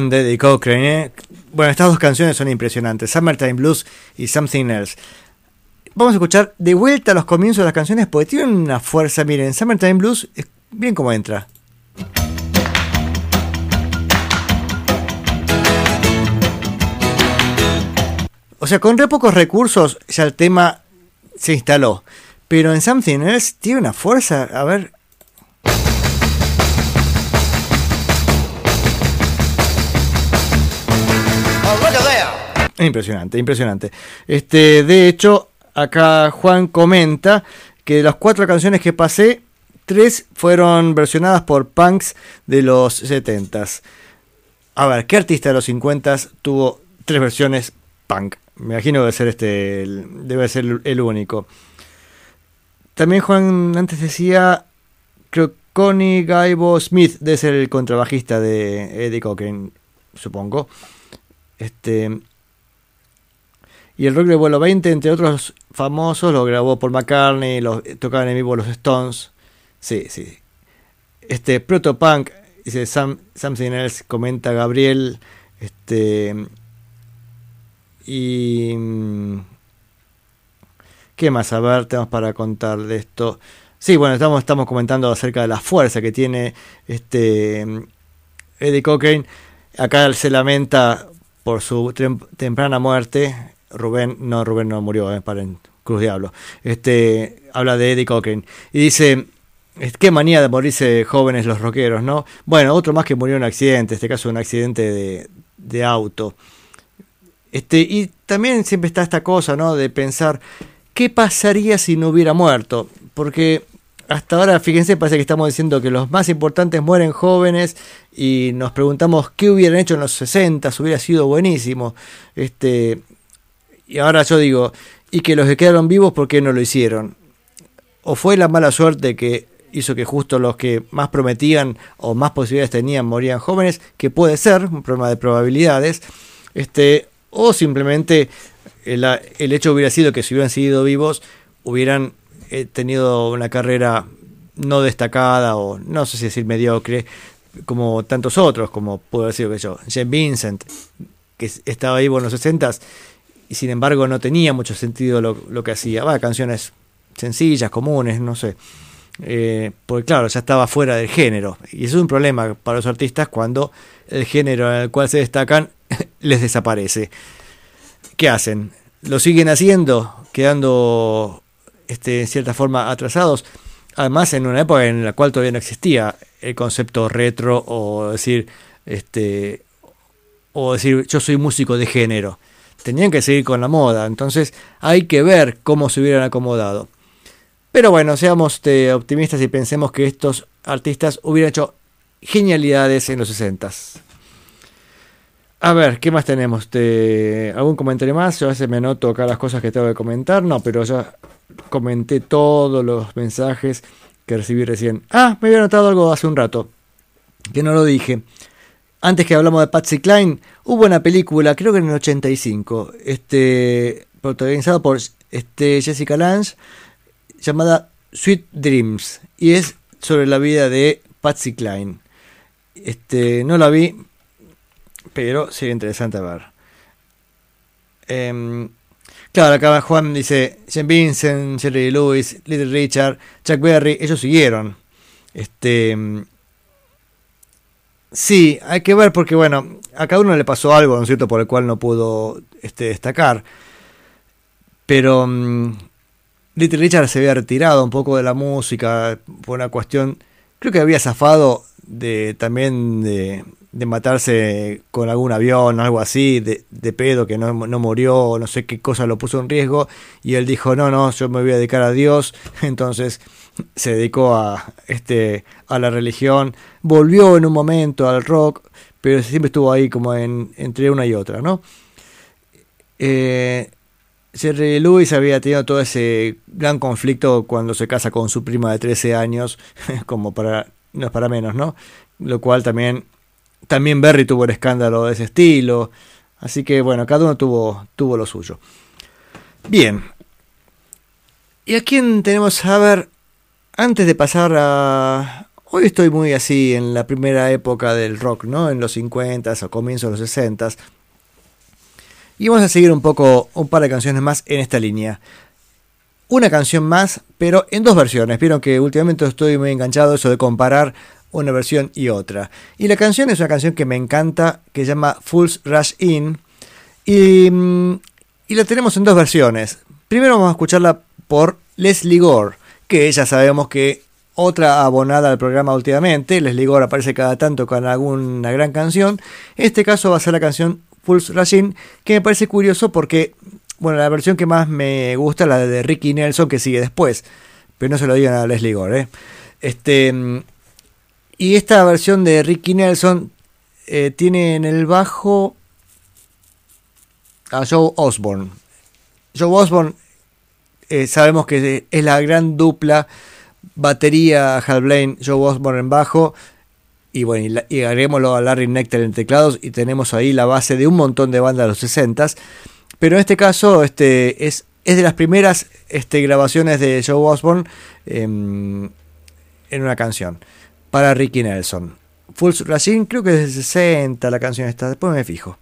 Grande de Cochrane, ¿eh? Bueno, estas dos canciones son impresionantes, Summertime Blues y Something Else. Vamos a escuchar de vuelta los comienzos de las canciones porque tienen una fuerza, miren, Summertime Blues, es bien como entra. O sea, con re pocos recursos ya el tema se instaló. Pero en Something Else tiene una fuerza, a ver, Impresionante, impresionante. Este, de hecho, acá Juan comenta que de las cuatro canciones que pasé, tres fueron versionadas por punks de los 70s. A ver, ¿qué artista de los 50s tuvo tres versiones punk? Me imagino debe ser este, debe ser el único. También Juan antes decía, creo que Connie Gaibo Smith debe ser el contrabajista de Eddie Cochran, supongo. Este, y el rock de vuelo 20, entre otros famosos, lo grabó Paul McCartney, los, tocaban en vivo los Stones. Sí, sí. Este, Protopunk, dice Some- Something Else, comenta Gabriel. Este. Y. mm, ¿Qué más? A ver, tenemos para contar de esto. Sí, bueno, estamos, estamos comentando acerca de la fuerza que tiene este Eddie Cochran. Acá se lamenta por su tem- temprana muerte. Rubén, no, Rubén no murió, eh, paren, Cruz Diablo. Este, habla de Eddie Cochran. Y dice, qué manía de morirse jóvenes los rockeros, ¿no? Bueno, otro más que murió en un accidente, en este caso un accidente de, de auto. Este, y también siempre está esta cosa, ¿no? De pensar, ¿qué pasaría si no hubiera muerto? Porque hasta ahora, fíjense, parece que estamos diciendo que los más importantes mueren jóvenes y nos preguntamos qué hubieran hecho en los 60, hubiera sido buenísimo. Este, y ahora yo digo, y que los que quedaron vivos, ¿por qué no lo hicieron? O fue la mala suerte que hizo que justo los que más prometían o más posibilidades tenían morían jóvenes, que puede ser un problema de probabilidades, este, o simplemente el, el hecho hubiera sido que si hubieran sido vivos, hubieran eh, tenido una carrera no destacada o no sé si decir mediocre, como tantos otros, como puedo decir que yo, Jim Vincent, que estaba vivo en los 60 y sin embargo no tenía mucho sentido lo, que hacía. Va, canciones sencillas, comunes, no sé. Eh, porque claro, ya estaba fuera del género. Y eso es un problema para los artistas cuando el género en el cual se destacan les desaparece. ¿Qué hacen? ¿Lo siguen haciendo? Quedando este, en cierta forma atrasados. Además, en una época en la cual todavía no existía el concepto retro o decir, este, o decir yo soy músico de género. Tenían que seguir con la moda. Entonces hay que ver cómo se hubieran acomodado. Pero bueno, seamos este, optimistas y pensemos que estos artistas hubieran hecho genialidades en los 60 A ver, ¿qué más tenemos? Este, ¿Algún comentario más? Yo a veces me anoto acá las cosas que tengo que comentar. No, pero ya comenté todos los mensajes que recibí recién. Ah, me había notado algo hace un rato, que no lo dije. Antes que hablamos de Patsy Klein, hubo una película, creo que en el 85, este, protagonizada por este, Jessica Lange, llamada Sweet Dreams y es sobre la vida de Patsy Klein. Este, no la vi, pero sería interesante ver. Eh, claro, acá Juan dice, Jim Vincent, Jerry Lewis, Little Richard, Chuck Berry, ellos siguieron. Este, sí, hay que ver porque, bueno, a cada uno le pasó algo, ¿no es cierto?, por el cual no pudo este, destacar. Pero mm, Little Richard se había retirado un poco de la música por una cuestión, creo que había zafado de también de, matarse con algún avión, algo así, de, de pedo, que no, no, murió, no sé qué cosa lo puso en riesgo, y él dijo, no, no, yo me voy a dedicar a Dios, entonces se dedicó a, este, a la religión, volvió en un momento al rock, pero siempre estuvo ahí como en, entre una y otra, ¿no? Eh, Jerry Lewis había tenido todo ese gran conflicto cuando se casa con su prima de 13 años, como para, no es para menos, ¿no? Lo cual también, también Berry tuvo el escándalo de ese estilo, así que bueno, cada uno tuvo, tuvo lo suyo. Bien, ¿y a quién tenemos a ver? Antes de pasar a... Hoy estoy muy así en la primera época del rock, ¿no? En los 50s o comienzos de los 60s y vamos a seguir un poco, un par de canciones más en esta línea. Una canción más, pero en dos versiones. Vieron que últimamente estoy muy enganchado eso de comparar una versión y otra. Y la canción es una canción que me encanta, que se llama Fools Rush In. Y, mm, y la tenemos en dos versiones. Primero vamos a escucharla por Leslie Gore, que ya sabemos que otra abonada al programa últimamente. Leslie Gore aparece cada tanto con alguna gran canción. En este caso va a ser la canción Pulse Racing, que me parece curioso porque, bueno, la versión que más me gusta es la de Ricky Nelson, que sigue después, pero no se lo digan a Leslie Gore. ¿eh? Este, y esta versión de Ricky Nelson eh, tiene en el bajo a Joe Osborne. Joe Osborne eh, sabemos que es la gran dupla batería Hal Blaine, Joe Osborne en bajo y bueno, y, agreguémoslo a Larry Nectar en teclados y tenemos ahí la base de un montón de bandas de los 60 Pero en este caso este, es, es de las primeras este, grabaciones de Joe Osborne em, en una canción para Ricky Nelson. Full Racing creo que es de 60 la canción esta, después me fijo.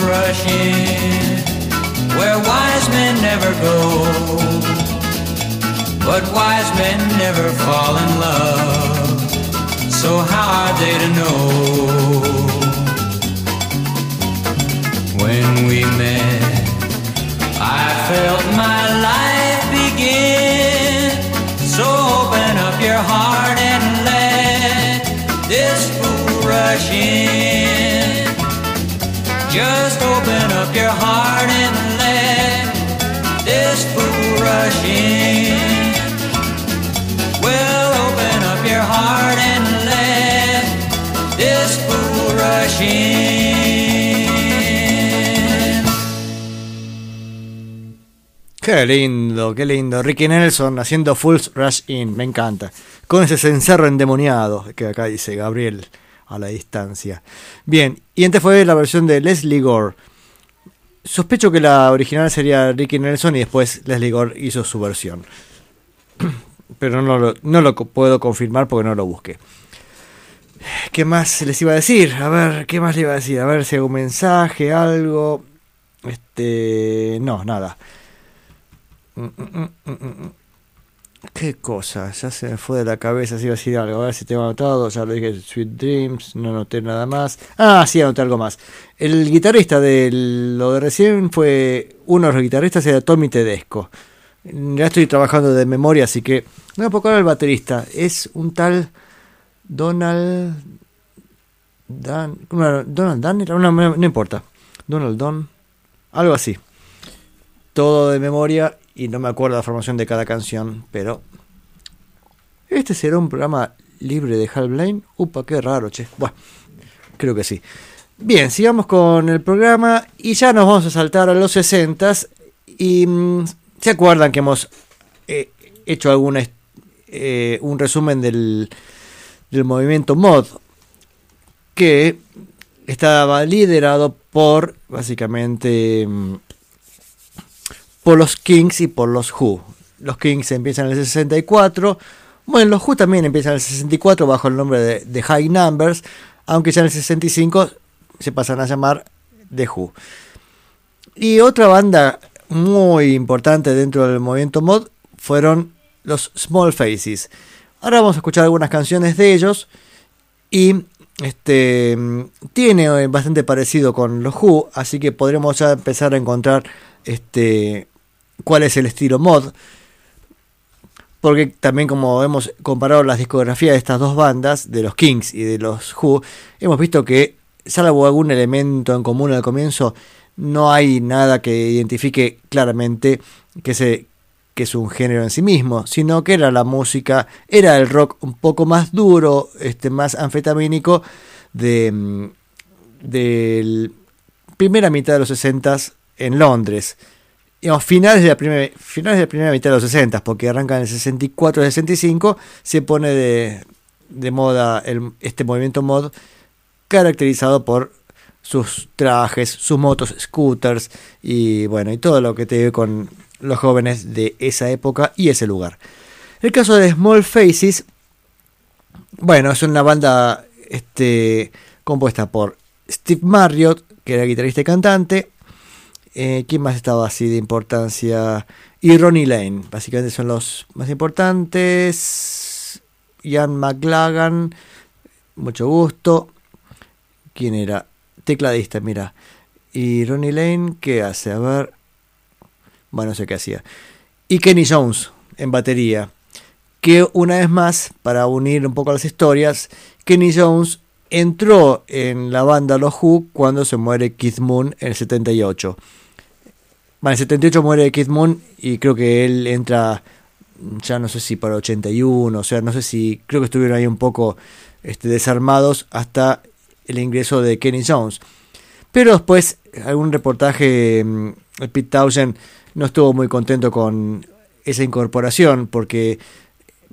Rush in where wise men never go. But wise men never fall in love. So how are they to know? When we met, I felt my life open up your heart and let this fool rush in. Well, open up your heart and let this fool rush in. Qué lindo, qué lindo. Ricky Nelson haciendo Fools Rush In, me encanta. Con ese cencerro endemoniado que acá dice Gabriel a la distancia. Bien, y antes fue la versión de Leslie Gore. Sospecho que la original sería Ricky Nelson y después Leslie Gore hizo su versión. Pero no lo, no lo puedo confirmar porque no lo busqué. ¿Qué más les iba a decir? A ver, ¿qué más le iba a decir? A ver si hay un mensaje, algo. Este. No, nada. Mm, mm, mm, mm, mm. ¿Qué cosa? Ya se me fue de la cabeza si iba a decir algo. A ver si tengo anotado. Ya lo dije, Sweet Dreams. No anoté nada más. Ah, sí, anoté algo más. El guitarrista de lo de recién fue. Uno de los guitarristas era Tommy Tedesco. Ya estoy trabajando de memoria, así que. No me puedo el baterista. Es un tal. Donald. Dan, ¿cómo era? Donald Dan, no, no, no importa. Donald Don. Algo así. Todo de memoria y no me acuerdo la formación de cada canción, pero. ¿Este será un programa libre de Hal Blaine? Upa, qué raro, che. Bueno, creo que sí. Bien, sigamos con el programa y ya nos vamos a saltar a los 60 y mm, se acuerdan que hemos eh, hecho alguna eh, un resumen del, del movimiento mod que estaba liderado por básicamente mm, por los Kings y por los Who. Los Kings empiezan en el 64. Bueno, los Who también empiezan en el 64 bajo el nombre de, de High Numbers, aunque ya en el 65 se pasan a llamar The Who. Y otra banda muy importante dentro del movimiento mod fueron los Small Faces. Ahora vamos a escuchar algunas canciones de ellos y este tiene eh, bastante parecido con los Who, así que podremos ya empezar a encontrar este cuál es el estilo mod. Porque también como hemos comparado las discografías de estas dos bandas, de los Kings y de los Who, hemos visto que salvo algún elemento en común al comienzo, no hay nada que identifique claramente que, es un género en sí mismo, sino que era la música, era el rock un poco más duro, este, más anfetamínico de, mm, del primera mitad de los 60 en Londres. Digamos, finales de, la primera, finales de la mitad de los 60, porque arranca en el 64 65, se pone de, de moda este movimiento mod caracterizado por sus trajes, sus motos, scooters y bueno, y todo lo que te ve con los jóvenes de esa época y ese lugar. El caso de Small Faces, bueno, es una banda este, compuesta por Steve Marriott, que era guitarrista y cantante. Eh, ¿Quién más estaba así de importancia? Y Ronnie Lane, básicamente son los más importantes. Ian McLagan, mucho gusto. ¿Quién era? Tecladista, mira. Y Ronnie Lane, ¿qué hace? A ver. Bueno, no sé qué hacía. Y Kenny Jones en batería. Que una vez más, para unir un poco las historias, Kenny Jones entró en la banda Los Who cuando se muere Keith Moon en el 78. Bueno, en el 78 muere Keith Moon y creo que él entra, ya no sé si para 81, o sea, no sé si, creo que estuvieron ahí un poco este, desarmados hasta el ingreso de Kenny Jones. Pero después, algún reportaje, mm, Pete Townshend no estuvo muy contento con esa incorporación porque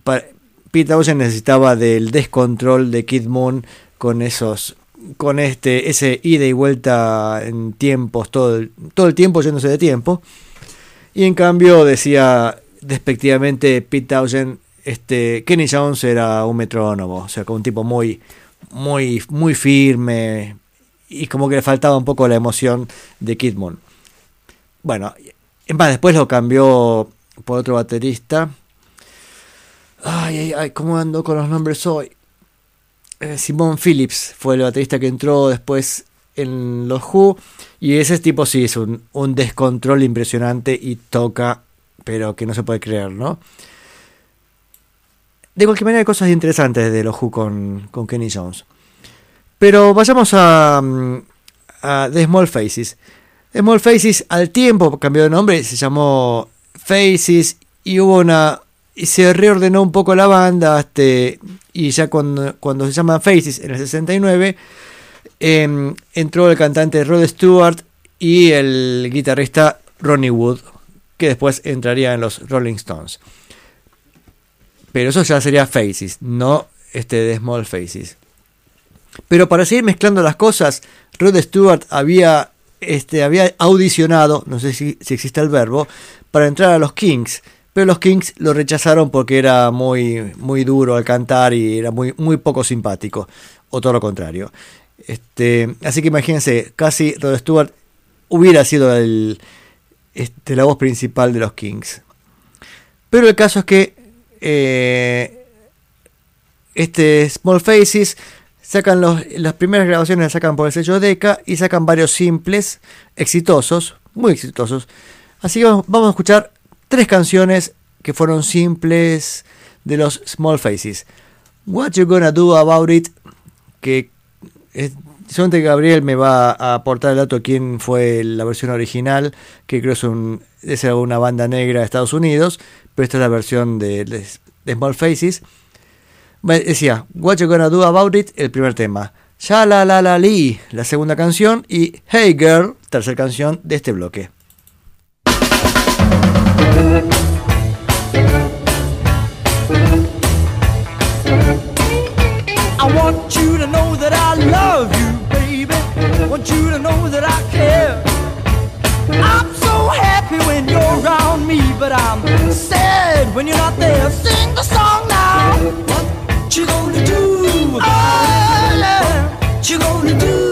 pa- Pete Townshend necesitaba del descontrol de Kid Moon con esos con este ese ida y vuelta en tiempos todo el, todo el tiempo yéndose de tiempo. Y en cambio decía despectivamente Pete Townshend este Kenny Jones era un metrónomo o sea como un tipo muy muy muy firme y como que le faltaba un poco la emoción de Kid Moon. Bueno en más después lo cambió por otro baterista. Ay, ay, ay, ¿cómo ando con los nombres hoy? Eh, Simon Phillips fue el baterista que entró después en los Who. Y ese tipo sí es un, un descontrol impresionante y toca, pero que no se puede creer, ¿no? De cualquier manera hay cosas interesantes de los Who con, con Kenny Jones. Pero vayamos a, mm, a The Small Faces. The Small Faces al tiempo cambió de nombre, se llamó Faces y hubo una y se reordenó un poco la banda este, y ya cuando, cuando se llama Faces en el 69 em, entró el cantante Rod Stewart y el guitarrista Ronnie Wood que después entraría en los Rolling Stones. Pero eso ya sería Faces no este de Small Faces. Pero para seguir mezclando las cosas Rod Stewart había este, había audicionado, no sé si, si existe el verbo, para entrar a los Kings, pero los Kings lo rechazaron porque era muy, muy duro al cantar y era muy, muy poco simpático, o todo lo contrario. Este, así que imagínense, casi Rod Stewart hubiera sido el, este, la voz principal de los Kings. Pero el caso es que eh, este Small Faces sacan los, las primeras grabaciones las sacan por el sello Decca y sacan varios simples exitosos, muy exitosos. Así que vamos a escuchar tres canciones que fueron simples de los Small Faces. What You Gonna Do About It, que es, Gabriel me va a aportar el dato quién fue la versión original, que creo es, un, es una banda negra de Estados Unidos, pero esta es la versión de, Small Faces. Decía, What You Gonna Do About It, el primer tema. Ya la la la li, la segunda canción. Y Hey Girl, tercera canción de este bloque. I want you to know that I love you, baby. I want you to know that I care. I'm so happy when you're around me, but I'm sad when you're not there. Sing the song now. What you gonna do? Oh, yeah. What you gonna do?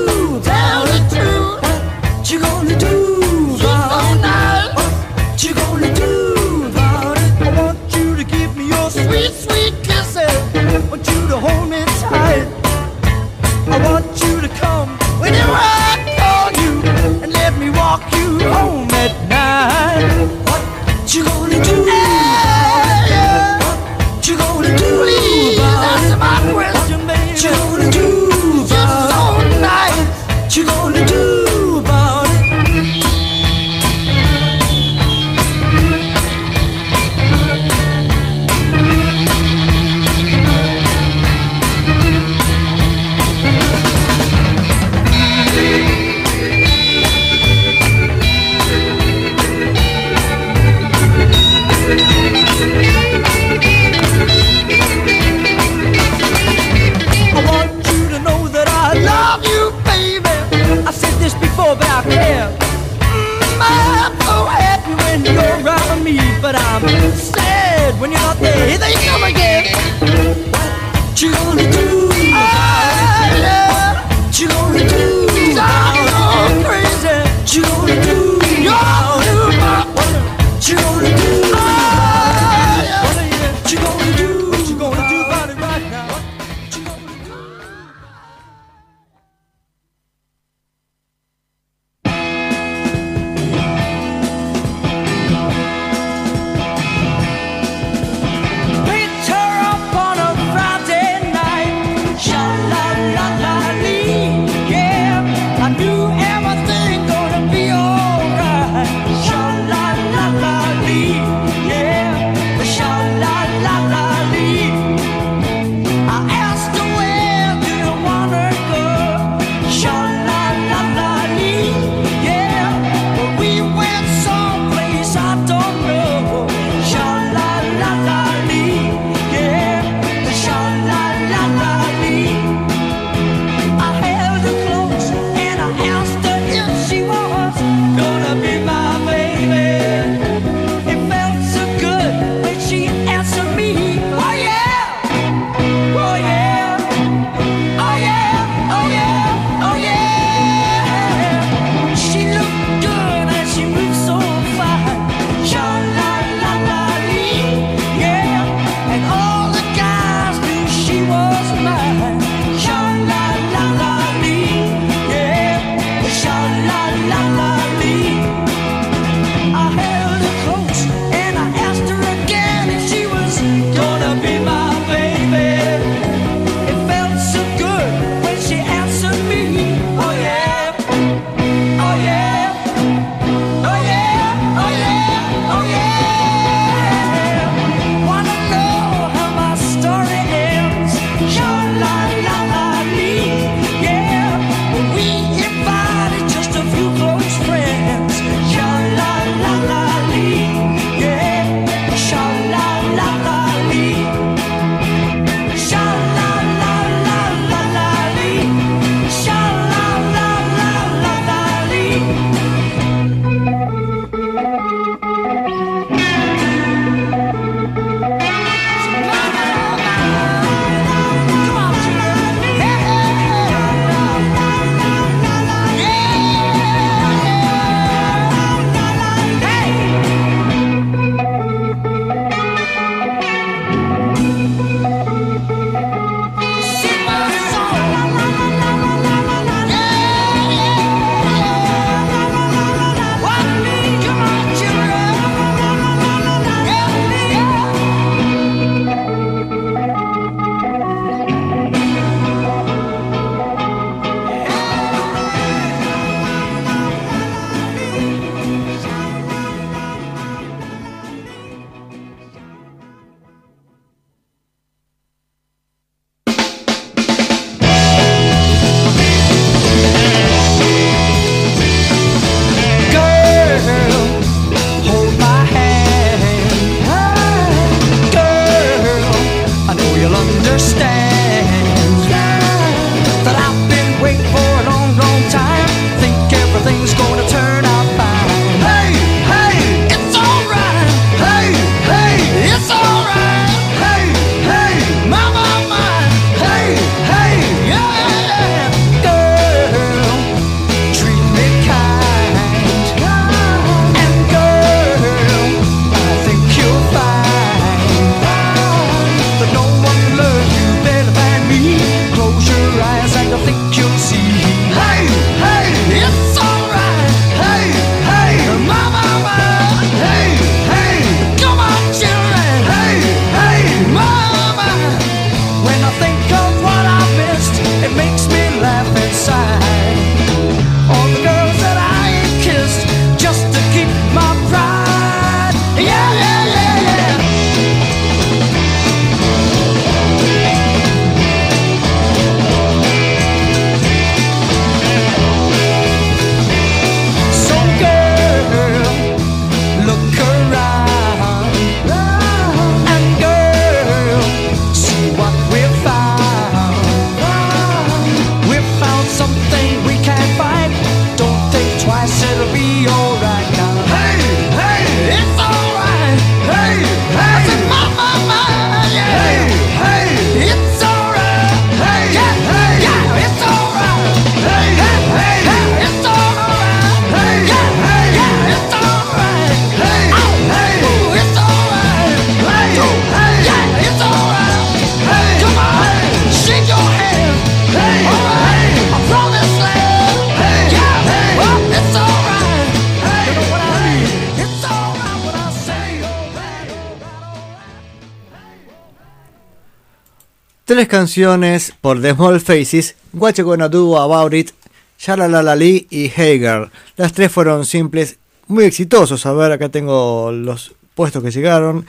Canciones por The Small Faces, What You Gonna Do About It, Shalalalali y Girl. Las tres fueron simples, muy exitosos. A ver, acá tengo los puestos que llegaron.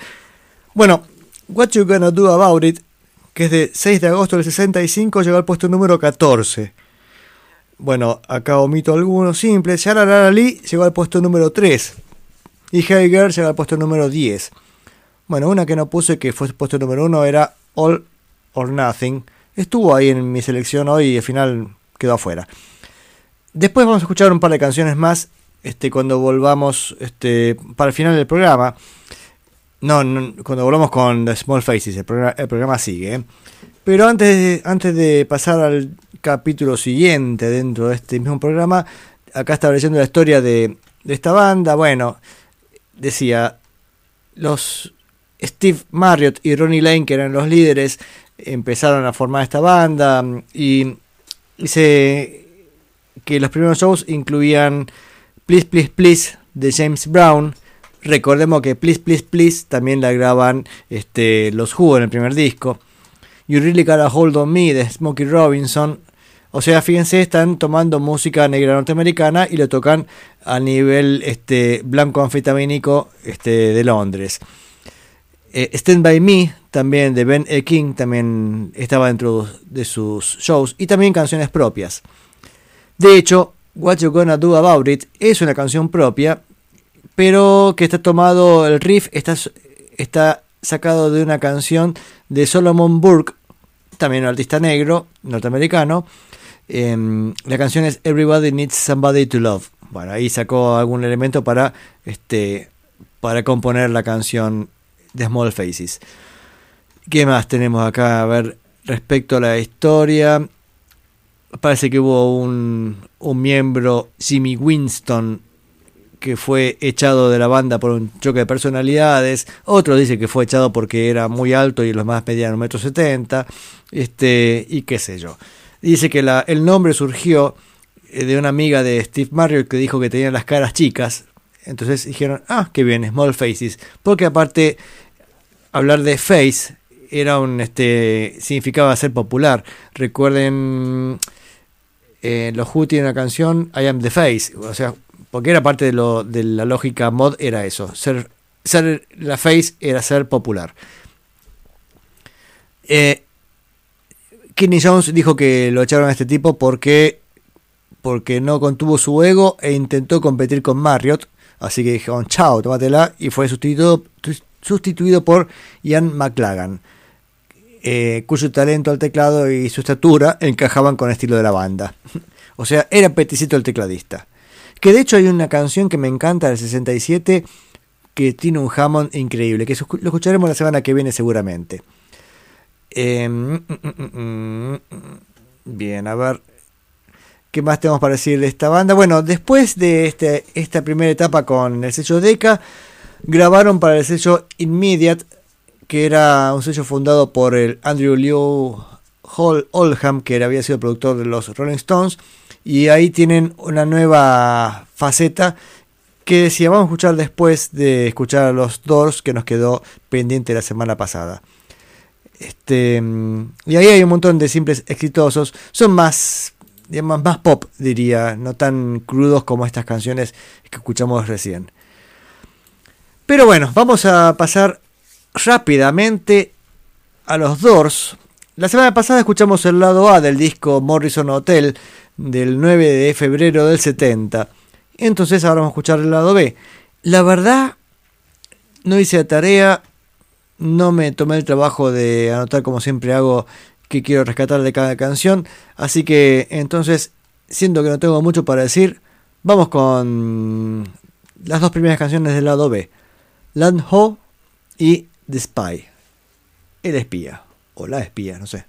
Bueno, What You Gonna Do About It, que es de 6 de agosto del 65, llegó al puesto número 14. Bueno, acá omito algunos simples. Shalalalali llegó al puesto número 3. Y Girl llegó al puesto número 10. Bueno, una que no puse que fue puesto número 1 era All or Nothing. Estuvo ahí en mi selección hoy y al final quedó afuera. Después vamos a escuchar un par de canciones más este, cuando volvamos este, para el final del programa. No, no, cuando volvamos con The Small Faces, el programa, sigue. ¿eh? Pero antes de, antes de pasar al capítulo siguiente dentro de este mismo programa, acá estaba leyendo la historia de, de esta banda. Bueno, decía, los Steve Marriott y Ronnie Lane, que eran los líderes, empezaron a formar esta banda y dice que los primeros shows incluían Please Please Please de James Brown. Recordemos que Please Please Please también la graban este, los Who en el primer disco. You Really Gotta Hold On Me de Smokey Robinson. O sea, fíjense, están tomando música negra norteamericana y lo tocan a nivel este, blanco anfetamínico este, de Londres. Eh, Stand By Me, también de Ben E. King, también estaba dentro de sus shows. Y también canciones propias. De hecho, What You Gonna Do About It es una canción propia, pero que está tomado, el riff está, está sacado de una canción de Solomon Burke, también un artista negro, norteamericano. Eh, la canción es Everybody Needs Somebody to Love. Bueno, ahí sacó algún elemento para, este, para componer la canción de Small Faces. ¿Qué más tenemos acá? A ver, respecto a la historia. Parece que hubo un, un miembro, Jimmy Winston, que fue echado de la banda por un choque de personalidades. Otro dice que fue echado porque era muy alto y los más medían un metro setenta. Este, y qué sé yo. Dice que el nombre surgió eh, de una amiga de Steve Marriott que dijo que tenían las caras chicas. Entonces dijeron, ah, qué bien, Small Faces. Porque aparte, hablar de face era un, este, significaba ser popular. Recuerden, eh, los Who tienen una canción, I am the face. O sea, porque era parte de, lo, de la lógica mod, era eso. Ser, ser la face era ser popular. Eh, Kidney Jones dijo que lo echaron a este tipo porque, porque no contuvo su ego e intentó competir con Marriott. Así que dijeron, chao, tómatela. Y fue sustituido, sustituido por Ian McLagan, eh, cuyo talento al teclado y su estatura encajaban con el estilo de la banda. o sea, era peticito el tecladista. Que de hecho hay una canción que me encanta del 67 que tiene un Hammond increíble, que lo escucharemos la semana que viene seguramente. Eh, bien, a ver. ¿Qué más tenemos para decir de esta banda? Bueno, después de este, esta primera etapa con el sello Deca, grabaron para el sello Immediate, que era un sello fundado por el Andrew Liu Hall Oldham, que había sido productor de los Rolling Stones. Y ahí tienen una nueva faceta que decía, vamos a escuchar después de escuchar a los Doors, que nos quedó pendiente la semana pasada. Este, y ahí hay un montón de simples exitosos. Son más, digamos, más pop, diría, no tan crudos como estas canciones que escuchamos recién. Pero bueno, vamos a pasar rápidamente a los Doors. La semana pasada escuchamos el lado A del disco Morrison Hotel del 9 de febrero del 70. Entonces ahora vamos a escuchar el lado B. La verdad, no hice la tarea, no me tomé el trabajo de anotar como siempre hago que quiero rescatar de cada canción. Así que entonces, siendo que no tengo mucho para decir, vamos con las dos primeras canciones del lado B. Land Ho y The Spy. El espía. O la espía, no sé.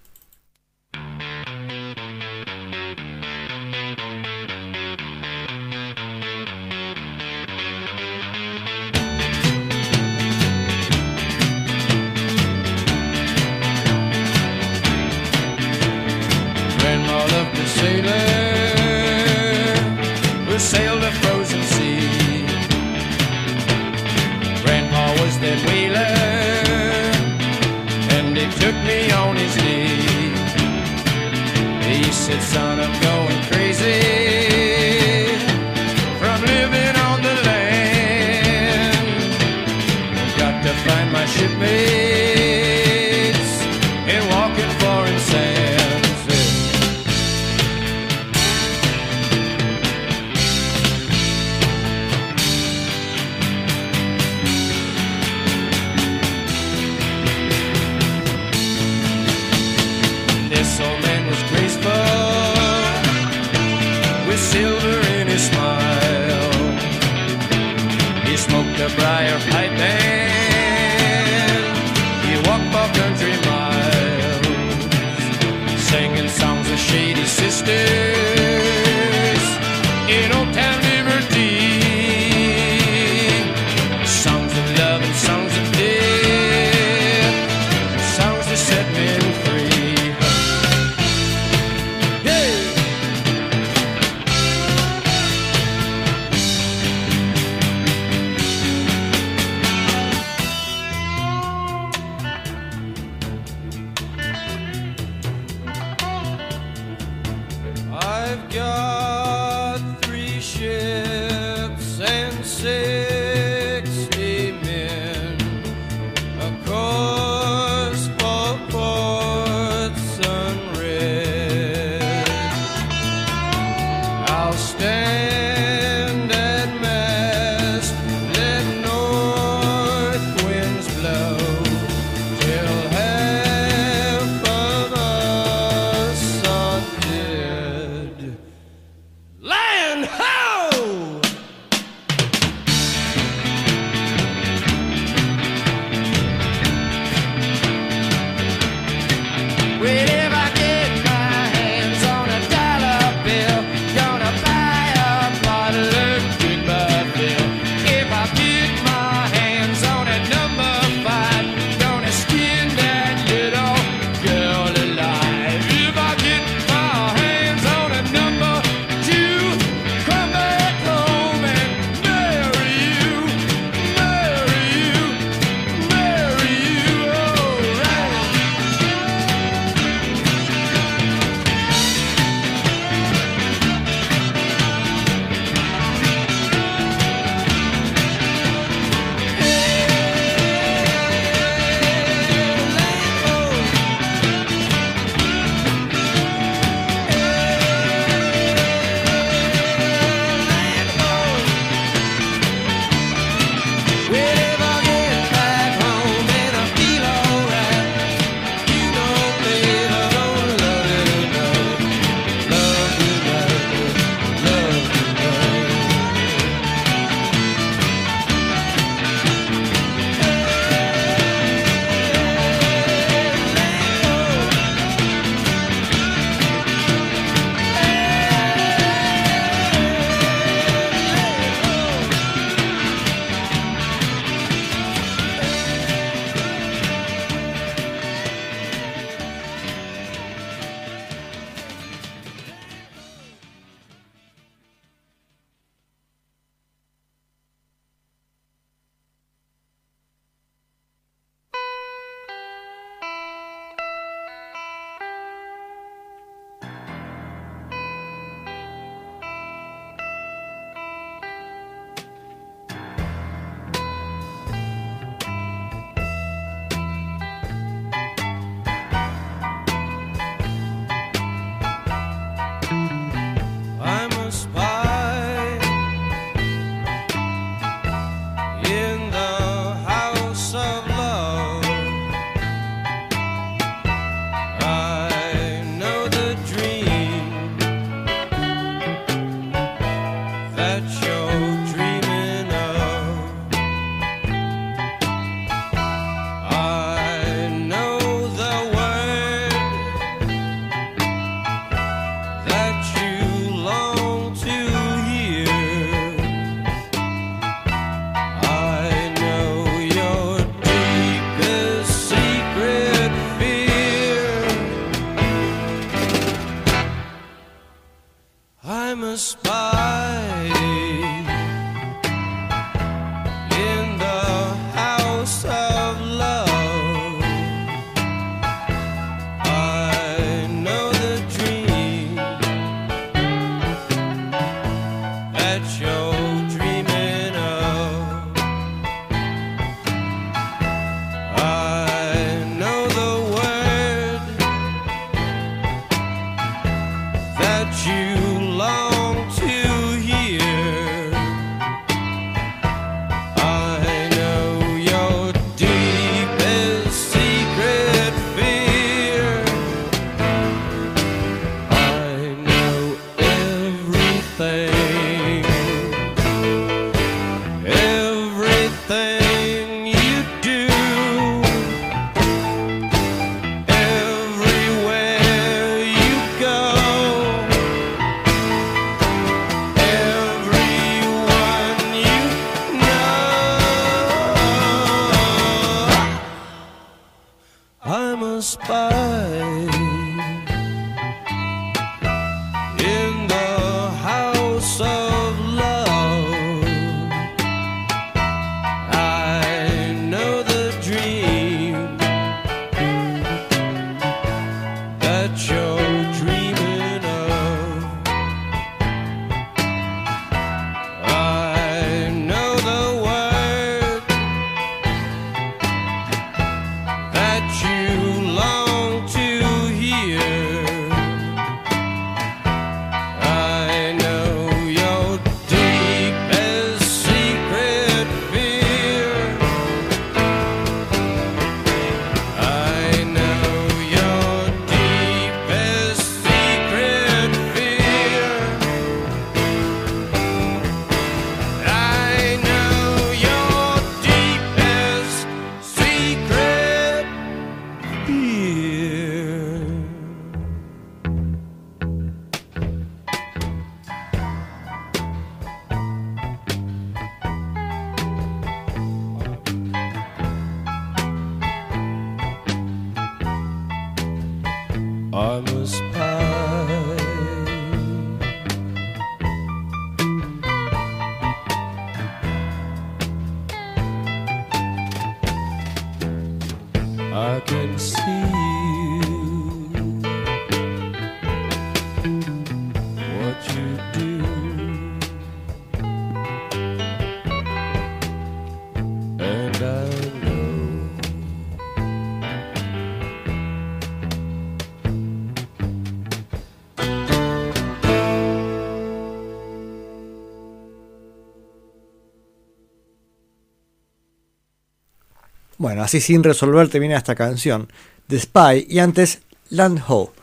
Bueno, así sin resolver termina esta canción, The Spy, y antes Land Ho.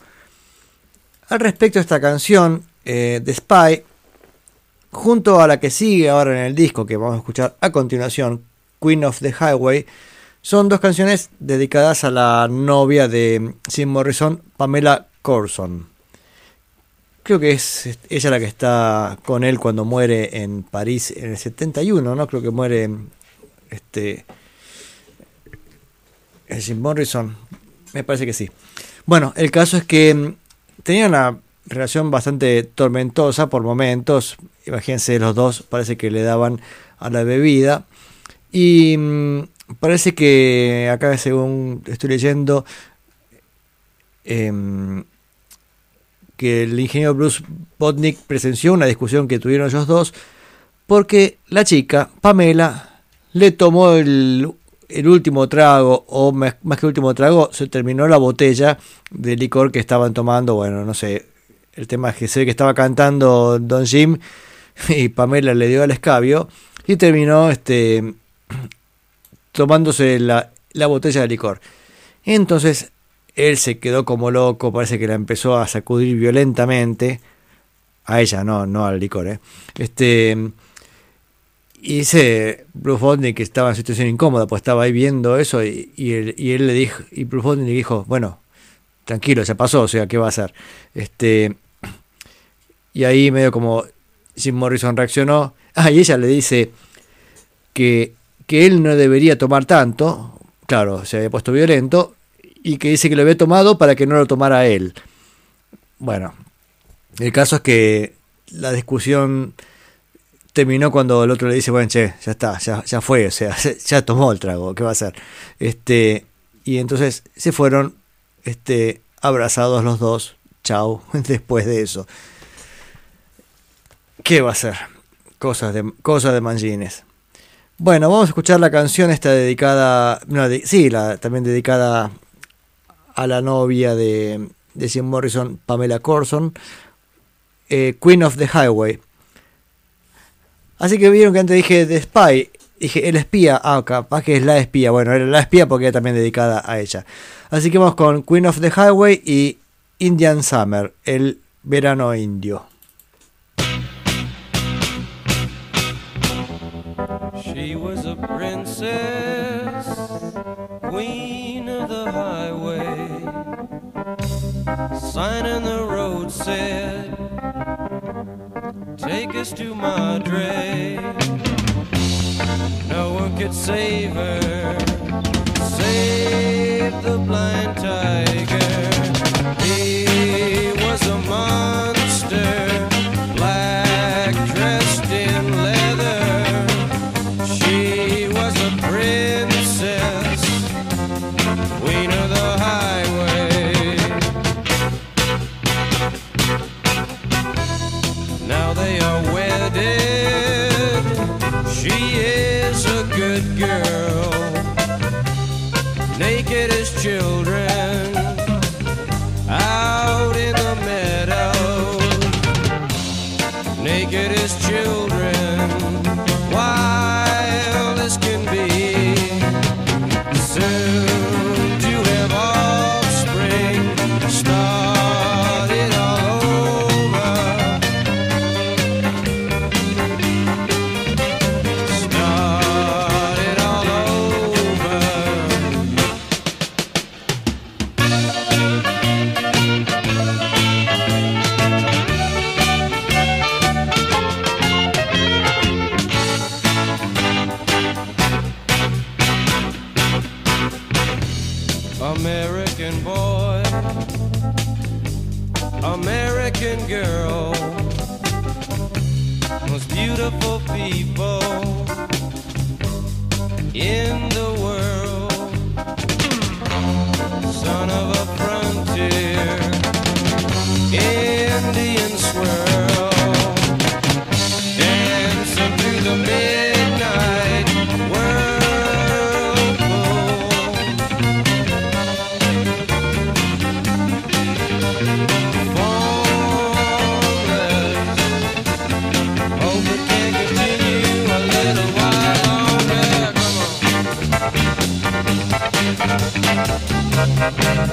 Al respecto de esta canción, eh, The Spy, junto a la que sigue ahora en el disco que vamos a escuchar a continuación, Queen of the Highway, son dos canciones dedicadas a la novia de Jim Morrison, Pamela Corson. Creo que es ella la que está con él cuando muere en París en el 71, ¿no? Creo que muere este es Jim Morrison, me parece que sí. Bueno, el caso es que mm, tenía una relación bastante tormentosa por momentos. Imagínense, los dos parece que le daban a la bebida. Y mm, parece que acá, según estoy leyendo, em, que el ingeniero Bruce Botnick presenció una discusión que tuvieron ellos dos, porque la chica, Pamela, le tomó el, el último trago, o más más que último trago, se terminó la botella de licor que estaban tomando. Bueno, no sé, el tema es que sé que estaba cantando Don Jim y Pamela le dio al escabio y terminó este tomándose la, la botella de licor. Entonces él se quedó como loco, parece que la empezó a sacudir violentamente. A ella, no, no al licor, ¿eh? Este, y dice Bruce Bodney que estaba en situación incómoda, pues estaba ahí viendo eso y, él, y él le dijo, y Bruce Bodney le dijo, bueno, tranquilo, ya pasó, o sea, ¿qué va a hacer? Este, y ahí medio como Jim Morrison reaccionó, ah, y ella le dice que, que él no debería tomar tanto, claro, se había puesto violento, y que dice que lo había tomado para que no lo tomara él. Bueno, el caso es que la discusión terminó cuando el otro le dice, bueno, che, ya está, ya, ya fue, o sea, ya tomó el trago, ¿qué va a hacer? Este, y entonces se fueron este, abrazados los dos, chau, después de eso. ¿Qué va a hacer? Cosas de, cosas de Mangines. Bueno, vamos a escuchar la canción esta dedicada, sí, la, también dedicada a la novia de, de Jim Morrison, Pamela Corson, eh, Queen of the Highway. Así que vieron que antes dije The Spy, dije el espía, ah, capaz que es la espía, bueno, era la espía porque era también dedicada a ella. Así que vamos con Queen of the Highway y Indian Summer, el verano indio. Us to Madre. No one could save her, save the blind tiger. He was a monster,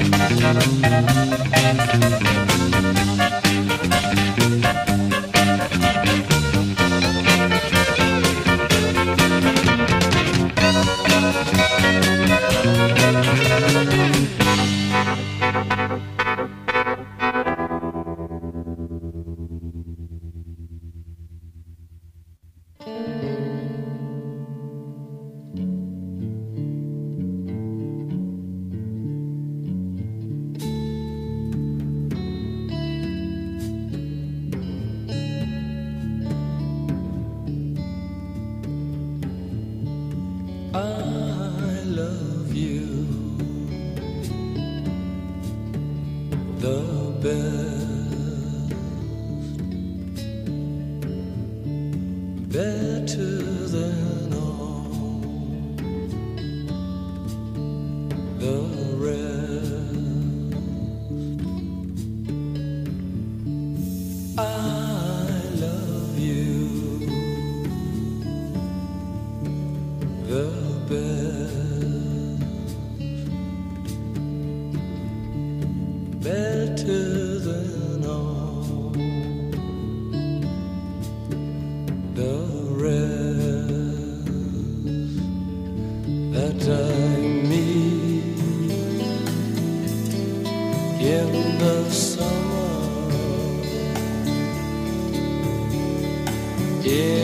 I Indian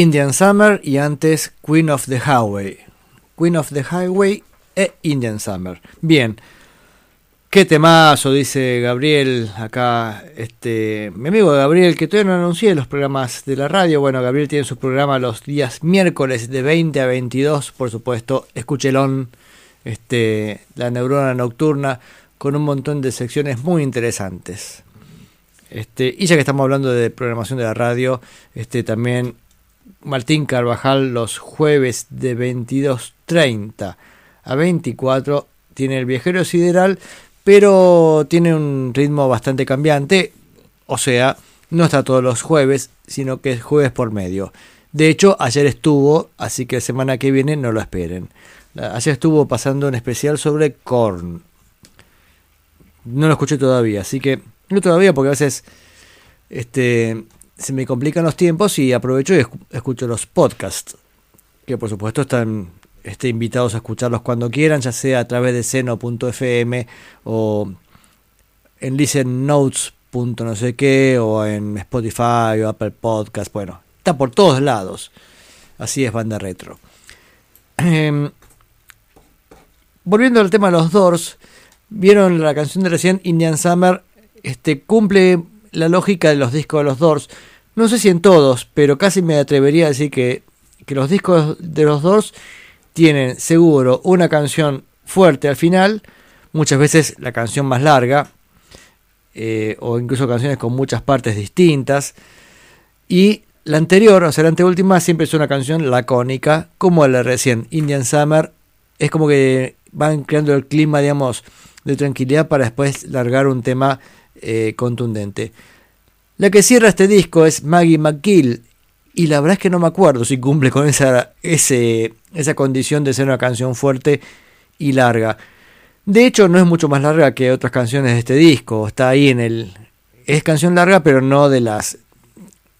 Indian Summer y antes Queen of the Highway. Queen of the Highway e Indian Summer. Bien. Qué temazo, dice Gabriel acá, este, mi amigo Gabriel, que todavía no anuncié los programas de la radio. Bueno, Gabriel tiene su programa los días miércoles de 20 a 22, por supuesto. Escúchelón, este, la neurona nocturna, con un montón de secciones muy interesantes. Este, y ya que estamos hablando de programación de la radio, este, también Martín Carvajal los jueves de 22.30 a 24 tiene el viajero sideral, pero tiene un ritmo bastante cambiante, o sea, no está todos los jueves, sino que es jueves por medio. De hecho, ayer estuvo, así que la semana que viene no lo esperen. Ayer estuvo pasando un especial sobre Korn. No lo escuché todavía, así que no todavía porque a veces este se me complican los tiempos y aprovecho y escu- escucho los podcasts, que por supuesto están este, invitados a escucharlos cuando quieran, ya sea a través de seno.fm o en listennotes. no sé qué, o en Spotify o Apple Podcast, bueno, está por todos lados. Así es banda retro. Em, volviendo al tema de los Doors, vieron la canción de recién Indian Summer, este cumple la lógica de los discos de los Doors. No sé si en todos, pero casi me atrevería a decir que, que los discos de los Doors tienen seguro una canción fuerte al final, muchas veces la canción más larga, eh, o incluso canciones con muchas partes distintas. Y la anterior, o sea, la anteúltima, siempre es una canción lacónica, como la recién, Indian Summer. Es como que van creando el clima, digamos, de tranquilidad para después largar un tema eh, contundente. La que cierra este disco es Maggie McGill. Y la verdad es que no me acuerdo si cumple con esa, ese, esa condición de ser una canción fuerte y larga. De hecho, no es mucho más larga que otras canciones de este disco. Está ahí en el. Es canción larga, pero no de las.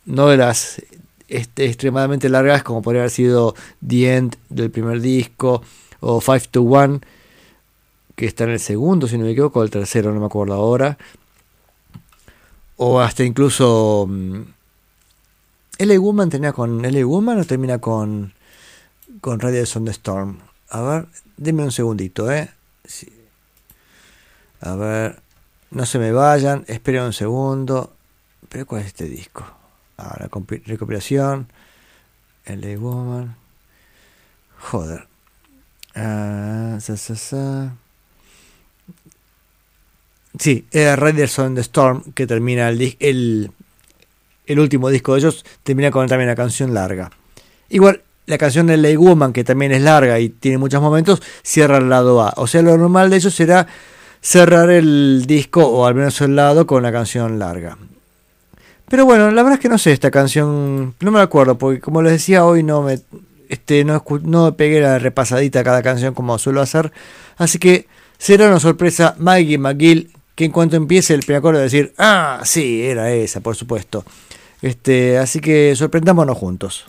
No de las este, extremadamente largas como podría haber sido The End del primer disco. O Five to One. Que está en el segundo, si no me equivoco. O el tercero, no me acuerdo ahora. O hasta incluso. mm, L.A. Woman termina con L.A. Woman o termina con. Con Riders on the Storm. A ver, denme un segundito, eh. Sí. A ver, no se me vayan, esperen un segundo. Pero ¿cuál es este disco? Ahora, recopilación. L.A. Woman. Joder. Ah, sa, sa, sa. Sí, era Riders on the Storm, que termina el, el, el último disco de ellos, termina con también una canción larga. Igual, la canción de Lay Woman, que también es larga y tiene muchos momentos, cierra el lado A. O sea, lo normal de ellos será cerrar el disco, o al menos el lado, con una canción larga. Pero bueno, la verdad es que no sé esta canción, no me la acuerdo, porque como les decía hoy no me este no, no pegué la repasadita a cada canción como suelo hacer, así que será una sorpresa Maggie McGill que en cuanto empiece el primer acorde decir, ah, sí, era esa, por supuesto. Este, así que sorprendámonos juntos.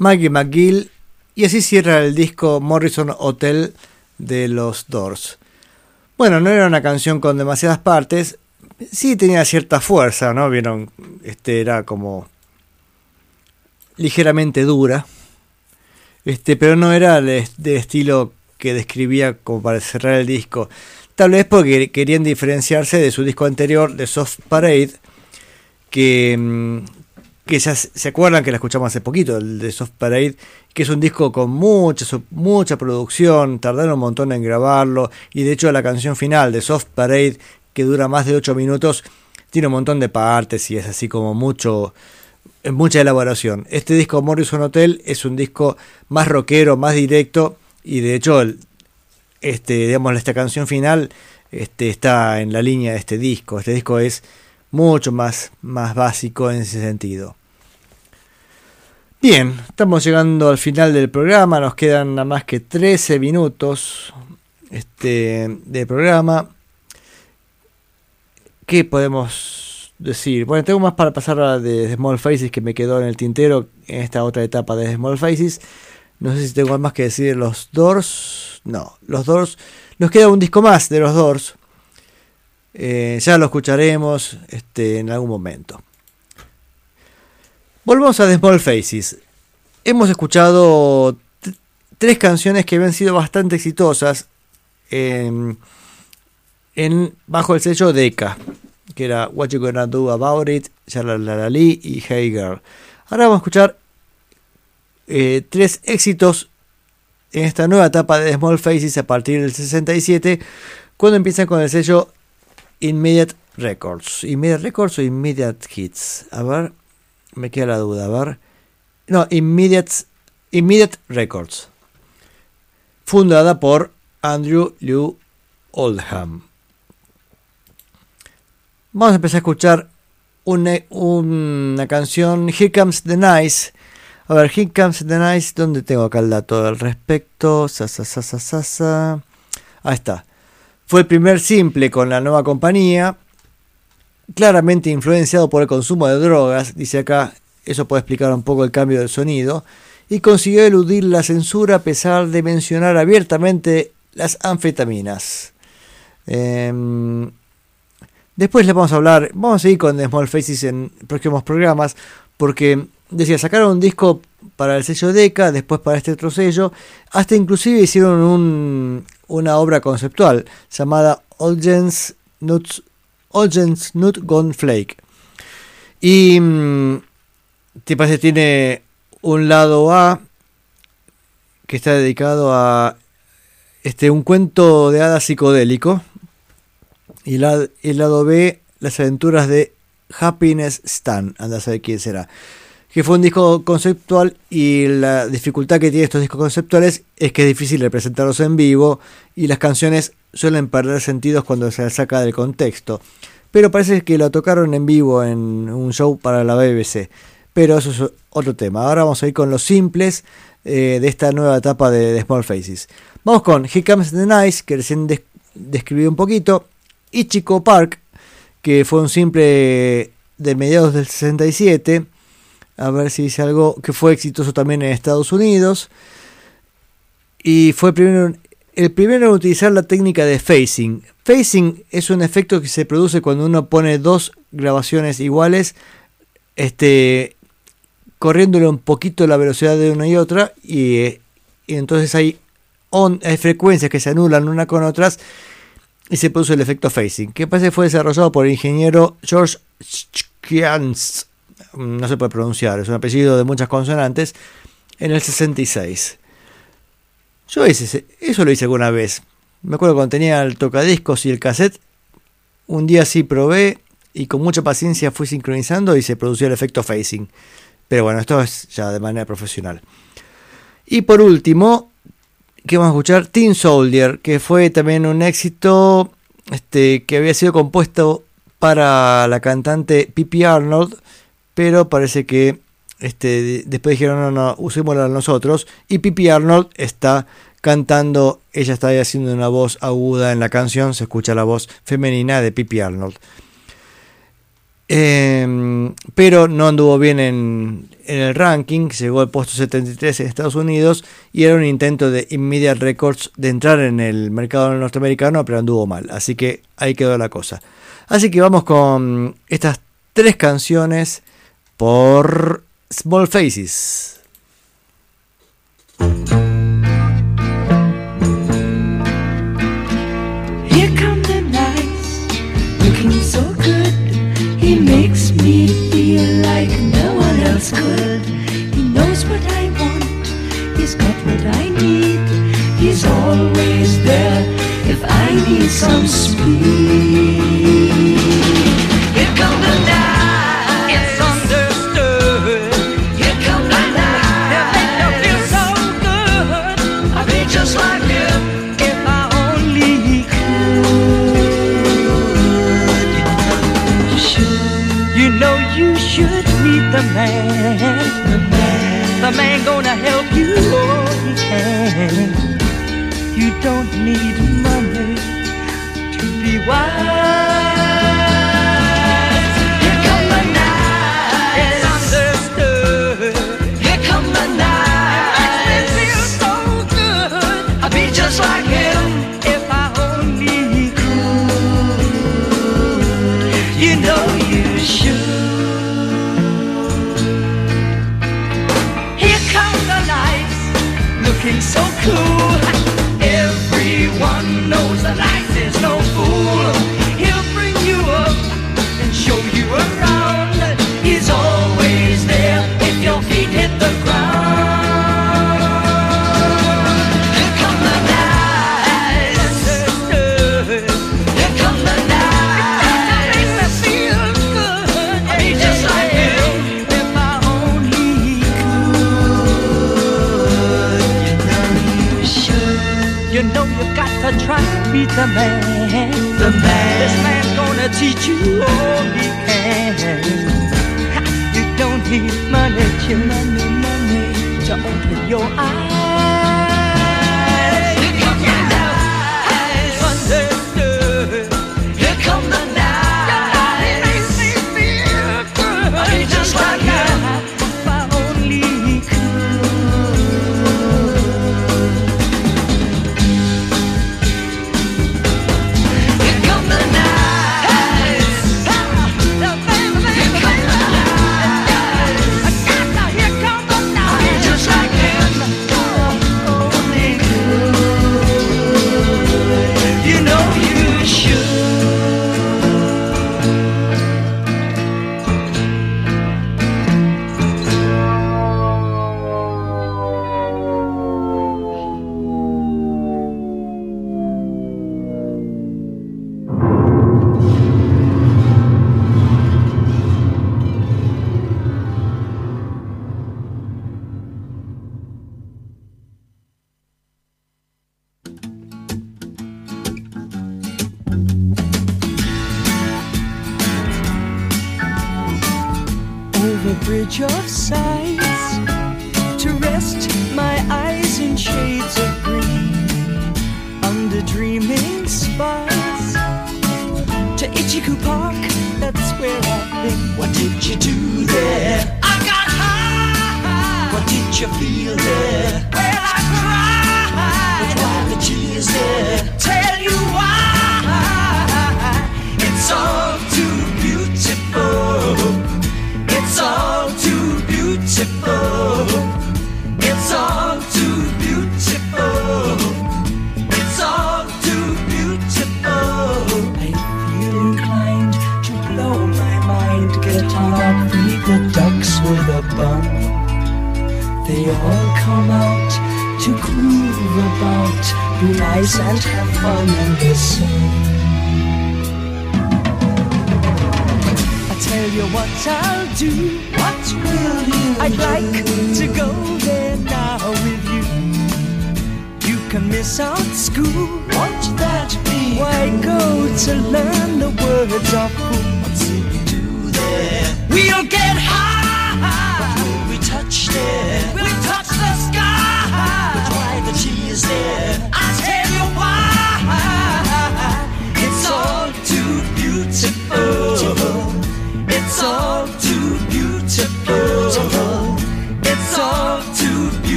Maggie McGill y así cierra el disco Morrison Hotel de los Doors. Bueno, no era una canción con demasiadas partes, sí tenía cierta fuerza, ¿no? Vieron, este era como ligeramente dura, este, pero no era de, estilo que describía como para cerrar el disco. Tal vez porque querían diferenciarse de su disco anterior, de Soft Parade, que, mm, que ya se acuerdan que la escuchamos hace poquito, el de Soft Parade, que es un disco con mucha, mucha producción, tardaron un montón en grabarlo, y de hecho la canción final de Soft Parade, que dura más de 8 minutos, tiene un montón de partes y es así como mucho, eh, mucha elaboración. Este disco Morrison Hotel es un disco más rockero, más directo, y de hecho, este, digamos, esta canción final este, está en la línea de este disco. Este disco es mucho más, más básico en ese sentido. Bien, estamos llegando al final del programa, nos quedan nada más que 13 minutos este, de programa. ¿Qué podemos decir? Bueno, tengo más para pasar a de, Small Faces que me quedó en el tintero en esta otra etapa de Small Faces. No sé si tengo más que decir los Doors. No, los Doors. Nos queda un disco más de los Doors. Eh, ya lo escucharemos este, en algún momento. Volvamos a The Small Faces. Hemos escuchado tres canciones que habían sido bastante exitosas en, en- bajo el sello Decca, que era What You Gonna Do About It, Shalalali y Hey Girl. Ahora vamos a escuchar eh, tres éxitos en esta nueva etapa de Small Faces a partir del 67, cuando empiezan con el sello Immediate Records. Immediate Records o Immediate Hits. A ver, me queda la duda, a ver. No, Immediate, Immediate Records. Fundada por Andrew Lew Oldham. Vamos a empezar a escuchar una, una canción, Here Comes the Nice. A ver, Here Comes the Nice, ¿dónde tengo acá el dato al respecto? Sa. Ahí está. Fue el primer simple con la nueva compañía, claramente influenciado por el consumo de drogas, dice acá, eso puede explicar un poco el cambio del sonido, y consiguió eludir la censura a pesar de mencionar abiertamente las anfetaminas. Em, después les vamos a hablar, vamos a seguir con The Small Faces en próximos programas, porque decía, sacaron un disco para el sello Deca, después para este otro sello, hasta inclusive hicieron un, una obra conceptual llamada Olgens Nuts, Olgens Nut Gone Flake. Y mm, te parece tiene un lado A que está dedicado a este un cuento de hadas psicodélico. Y el lado B las aventuras de Happiness Stan, anda a saber quién será que fue un disco conceptual y la dificultad que tiene estos discos conceptuales es que es difícil representarlos en vivo y las canciones suelen perder sentidos cuando se saca del contexto. Pero parece que lo tocaron en vivo en un show para la BBC. Pero eso es otro tema. Ahora vamos a ir con los simples eh, de esta nueva etapa de, de, Small Faces. Vamos con Here Comes the Nice, que recién des describí un poquito. Ichiko Park, que fue un simple de mediados del 67 a ver si dice algo que fue exitoso también en Estados Unidos. Y fue primero, el primero en utilizar la técnica de phasing. Phasing es un efecto que se produce cuando uno pone dos grabaciones iguales, este, corriéndole un poquito la velocidad de una y otra, y, entonces hay, on, frecuencias que se anulan una con otras y se produce el efecto phasing, que parece fue desarrollado por el ingeniero George Kians no se puede pronunciar, es un apellido de muchas consonantes, en el 66. Yo hice, eso lo hice alguna vez. Me acuerdo cuando tenía el tocadiscos y el cassette, un día sí probé y con mucha paciencia fui sincronizando y se produció el efecto phasing. Pero bueno, esto es ya de manera profesional. Y por último, que vamos a escuchar Teen Soldier, que fue también un éxito este, que había sido compuesto para la cantante Pippi Arnold pero parece que este, después dijeron, no, no, usémosla nosotros. Y Pippi Arnold está cantando, ella está haciendo una voz aguda en la canción, se escucha la voz femenina de Pippi Arnold. Eh, pero no anduvo bien en, en, el ranking, llegó al puesto 73 en Estados Unidos y era un intento de Immediate Records de entrar en el mercado norteamericano, pero anduvo mal, así que ahí quedó la cosa. Así que vamos con estas tres canciones por Small Faces. Here come the nights, looking so good. He makes me feel like no one else could. He knows what I want, he's got what I need. He's always there if I need some speed. Man? The man, the man gonna help you all he can. You don't need money to be wise. Cool. meet the man. The man. This man's gonna teach you all he can. Ha, you don't need money, money, money to open your eyes.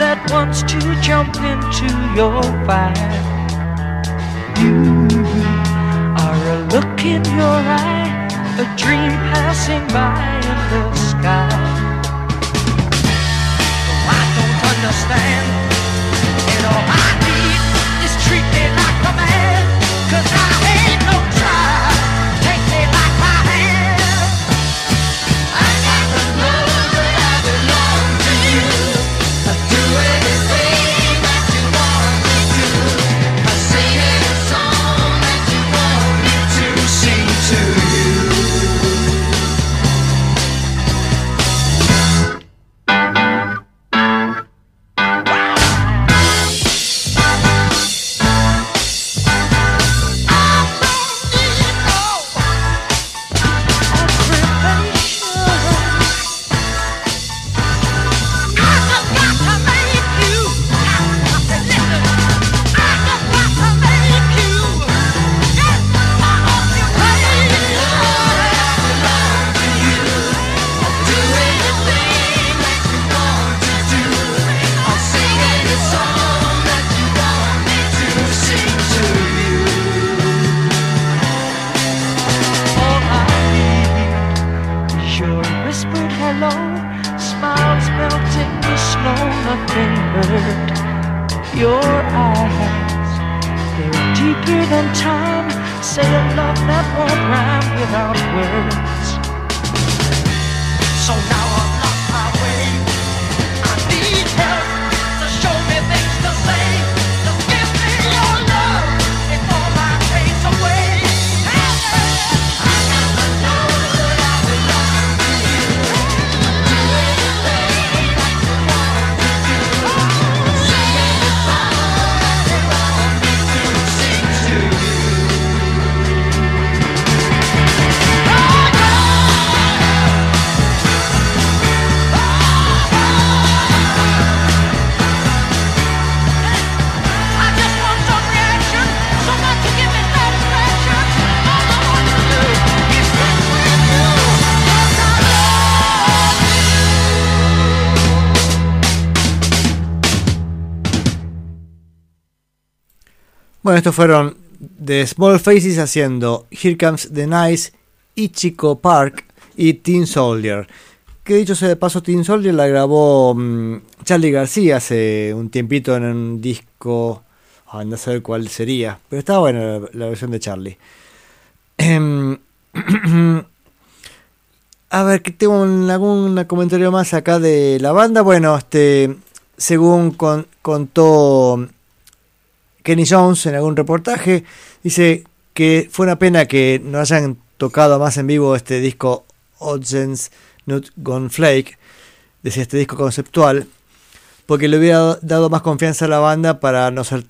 that wants to jump into your fire. You are a look in your eye, a dream passing by in the sky. I don't understand. Estos fueron The Small Faces haciendo Here Comes the Nice, Ichiko Park y Teen Soldier. Que dicho sea de paso, Teen Soldier la grabó mm, Charlie García hace un tiempito en un disco. ah, no sé cuál sería, pero estaba buena la, versión de Charlie. Em, a ver, que tengo un- algún comentario más acá de la banda. Bueno, este, según con- contó Kenny Jones en algún reportaje dice que fue una pena que no hayan tocado más en vivo este disco Odds Not Gone Flake, decía este disco conceptual, porque le hubiera dado más confianza a la banda para no ser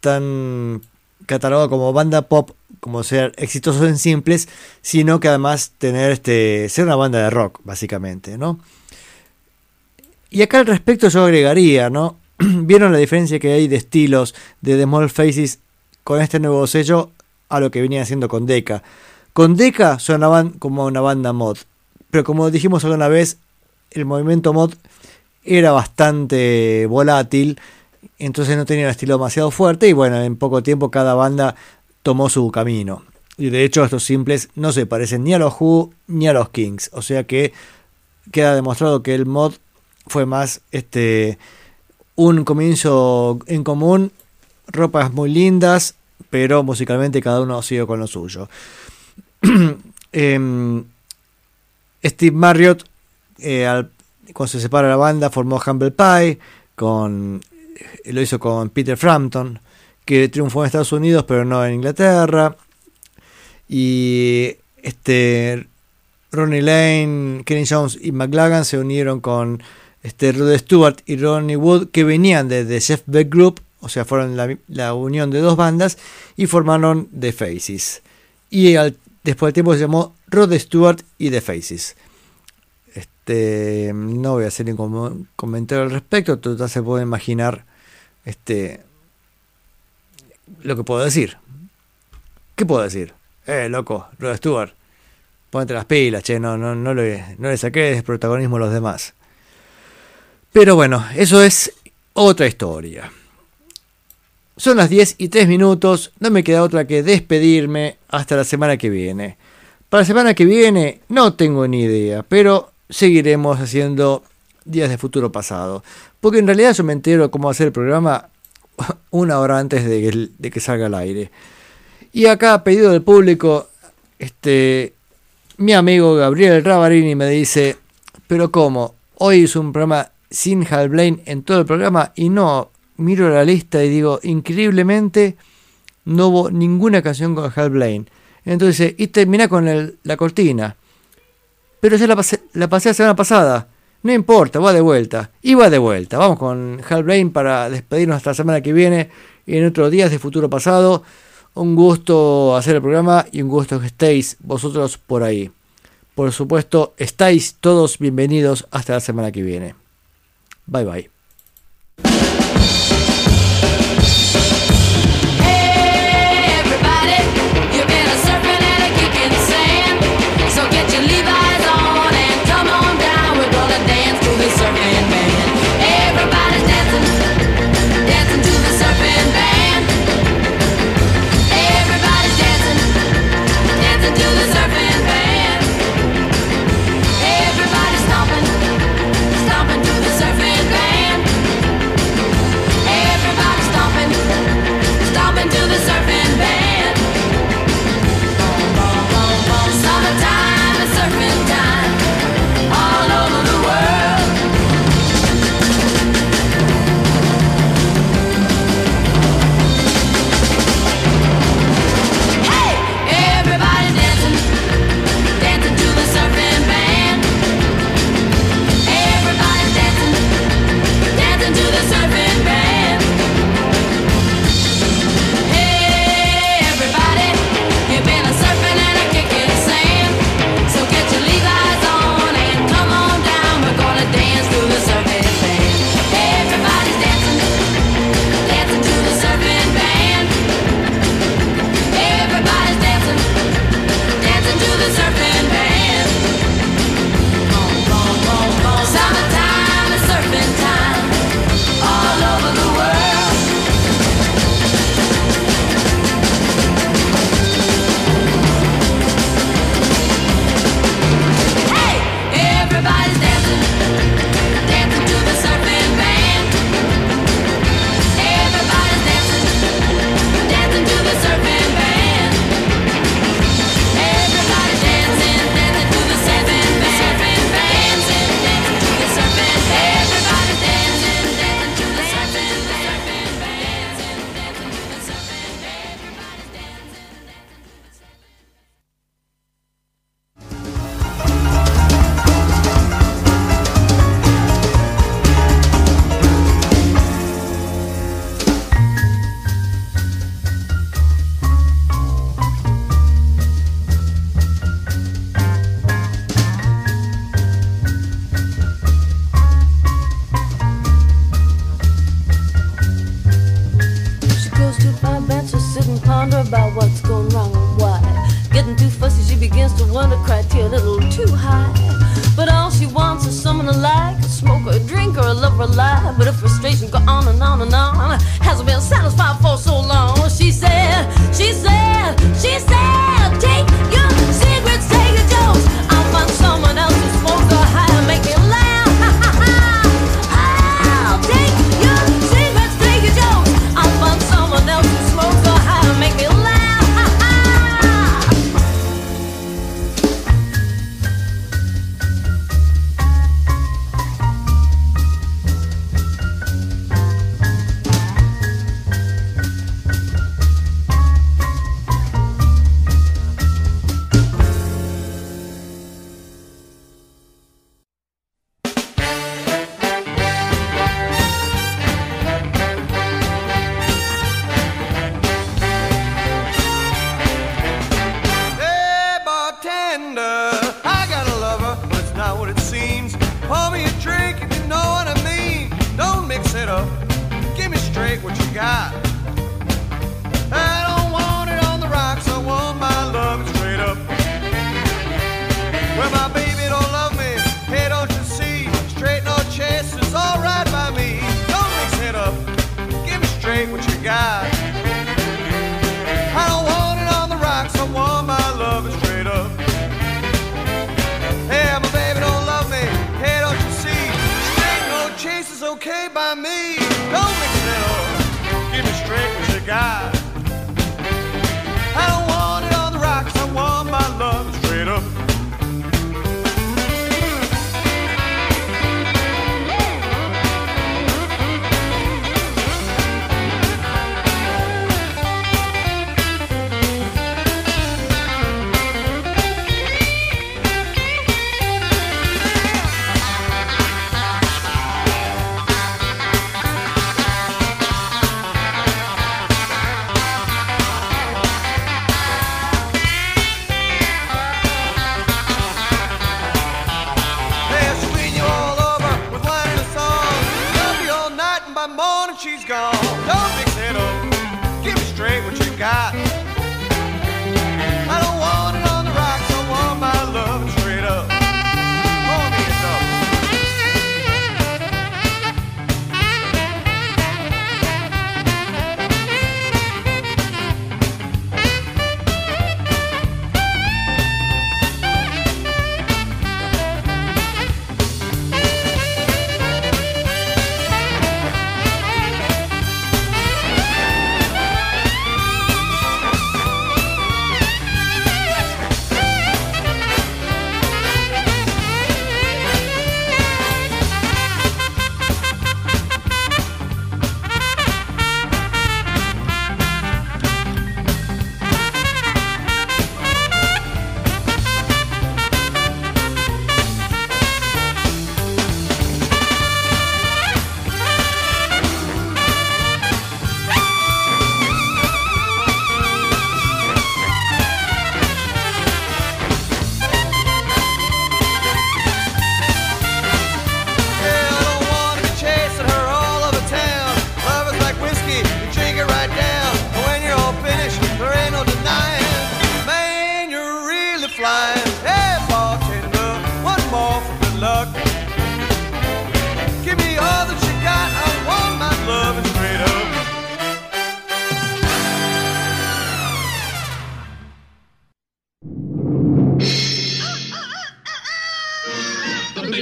tan catalogado como banda pop, como ser exitosos en simples, sino que además tener este ser una banda de rock, básicamente, ¿no? Y acá al respecto yo agregaría, ¿no? ¿Vieron la diferencia que hay de estilos de The Small Faces con este nuevo sello a lo que venía haciendo con Deca? Con Deca sonaban como una banda mod, pero como dijimos alguna vez, el movimiento mod era bastante volátil, entonces no tenía un estilo demasiado fuerte y bueno, en poco tiempo cada banda tomó su camino. Y de hecho estos simples no se parecen ni a los Who ni a los Kings, o sea que queda demostrado que el mod fue más este un comienzo en común, ropas muy lindas, pero musicalmente cada uno sigue con lo suyo. Em, Steve Marriott, eh, al- cuando se separa la banda, formó Humble Pie, con, lo hizo con Peter Frampton, que triunfó en Estados Unidos, pero no en Inglaterra. Y este Ronnie Lane, Kenny Jones y McLagan se unieron con este Rod Stewart y Ronnie Wood, que venían de The Jeff Beck Group, o sea, fueron la, la unión de dos bandas y formaron The Faces. Y al- después del tiempo se llamó Rod Stewart y The Faces. Este, no voy a hacer ningún comentario al respecto, total se puede imaginar este, lo que puedo decir. ¿Qué puedo decir? Eh, loco, Rod Stewart, ponete las pilas, che, no, no, no, le, no le saqué protagonismo a los demás. Pero bueno, eso es otra historia. Son las 10 y 3 minutos, no me queda otra que despedirme hasta la semana que viene. Para la semana que viene no tengo ni idea, pero seguiremos haciendo días de futuro pasado. Porque en realidad yo me entero cómo hacer el programa una hora antes de que, salga al aire. Y acá, a pedido del público, este, mi amigo Gabriel Ravarini me dice, pero ¿cómo? Hoy es un programa sin Hal Blaine en todo el programa y no, miro la lista y digo, increíblemente no hubo ninguna canción con Hal Blaine. Entonces, y termina con el- la cortina. Pero ya la pasé, la pasé la semana pasada. No importa, va de vuelta. Y va de vuelta. Vamos con Hal Blaine para despedirnos hasta la semana que viene y en otros días de futuro pasado. Un gusto hacer el programa y un gusto que estéis vosotros por ahí. Por supuesto, estáis todos bienvenidos hasta la semana que viene. バイバイ。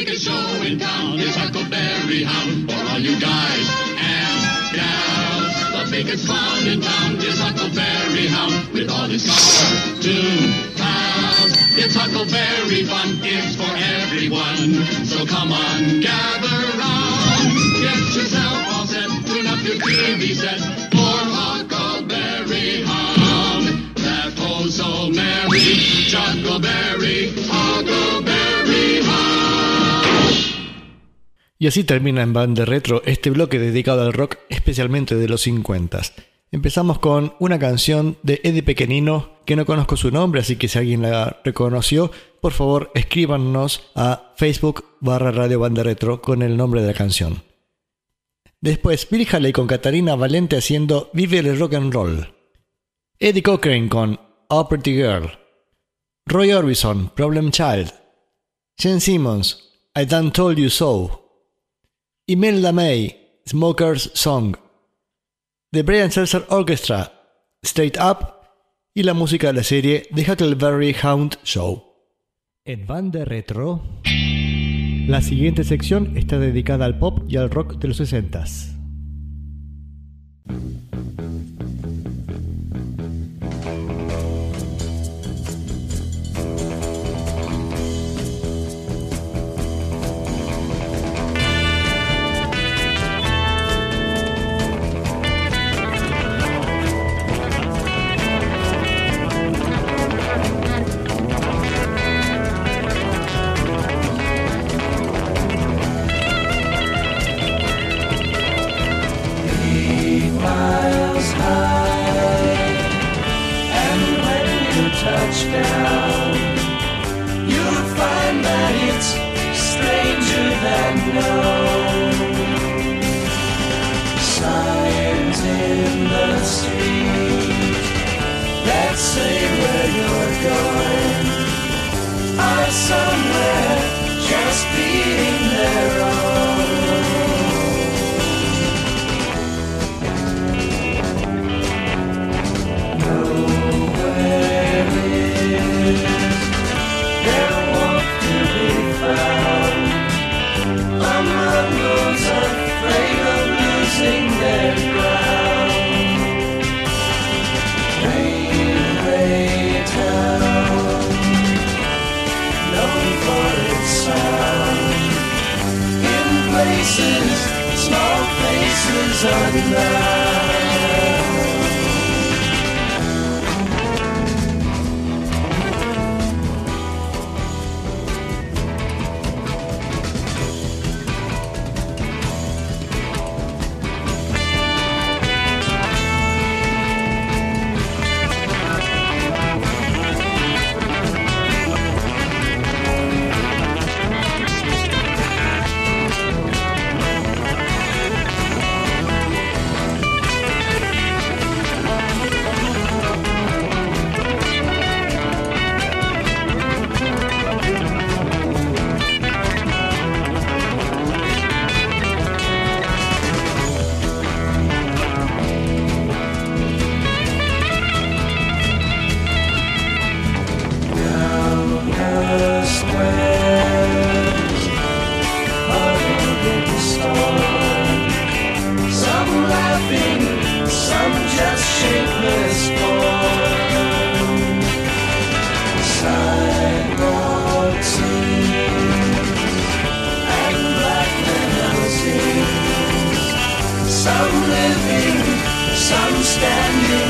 Biggest show in town is Huckleberry Hound for all you guys and gals. The biggest clown in town is Huckleberry Hound with all his cartoon pals. It's Huckleberry fun, it's for everyone. So come on, gather round. Get yourself all set, tune up your TV set for Huckleberry Hound. That oh so merry, Juggleberry, Huckleberry Hound. Y así termina en Band de Retro este bloque dedicado al rock especialmente de los 50. Empezamos con una canción de Eddie Pequenino que no conozco su nombre, así que si alguien la reconoció, por favor escríbanos a Facebook barra Radio Banda Retro con el nombre de la canción. Después Billy Haley con Catarina Valente haciendo Vive el Rock and Roll. Eddie Cochran con All Pretty Girl. Roy Orbison, Problem Child. Jen Simmons, I Done Told You So. Imelda May, Smoker's Song. The Brian Seltzer Orchestra, Straight Up. Y la música de la serie The Huckleberry Hound Show. En Banda Retro, la siguiente sección está dedicada al pop y al rock de los 60s.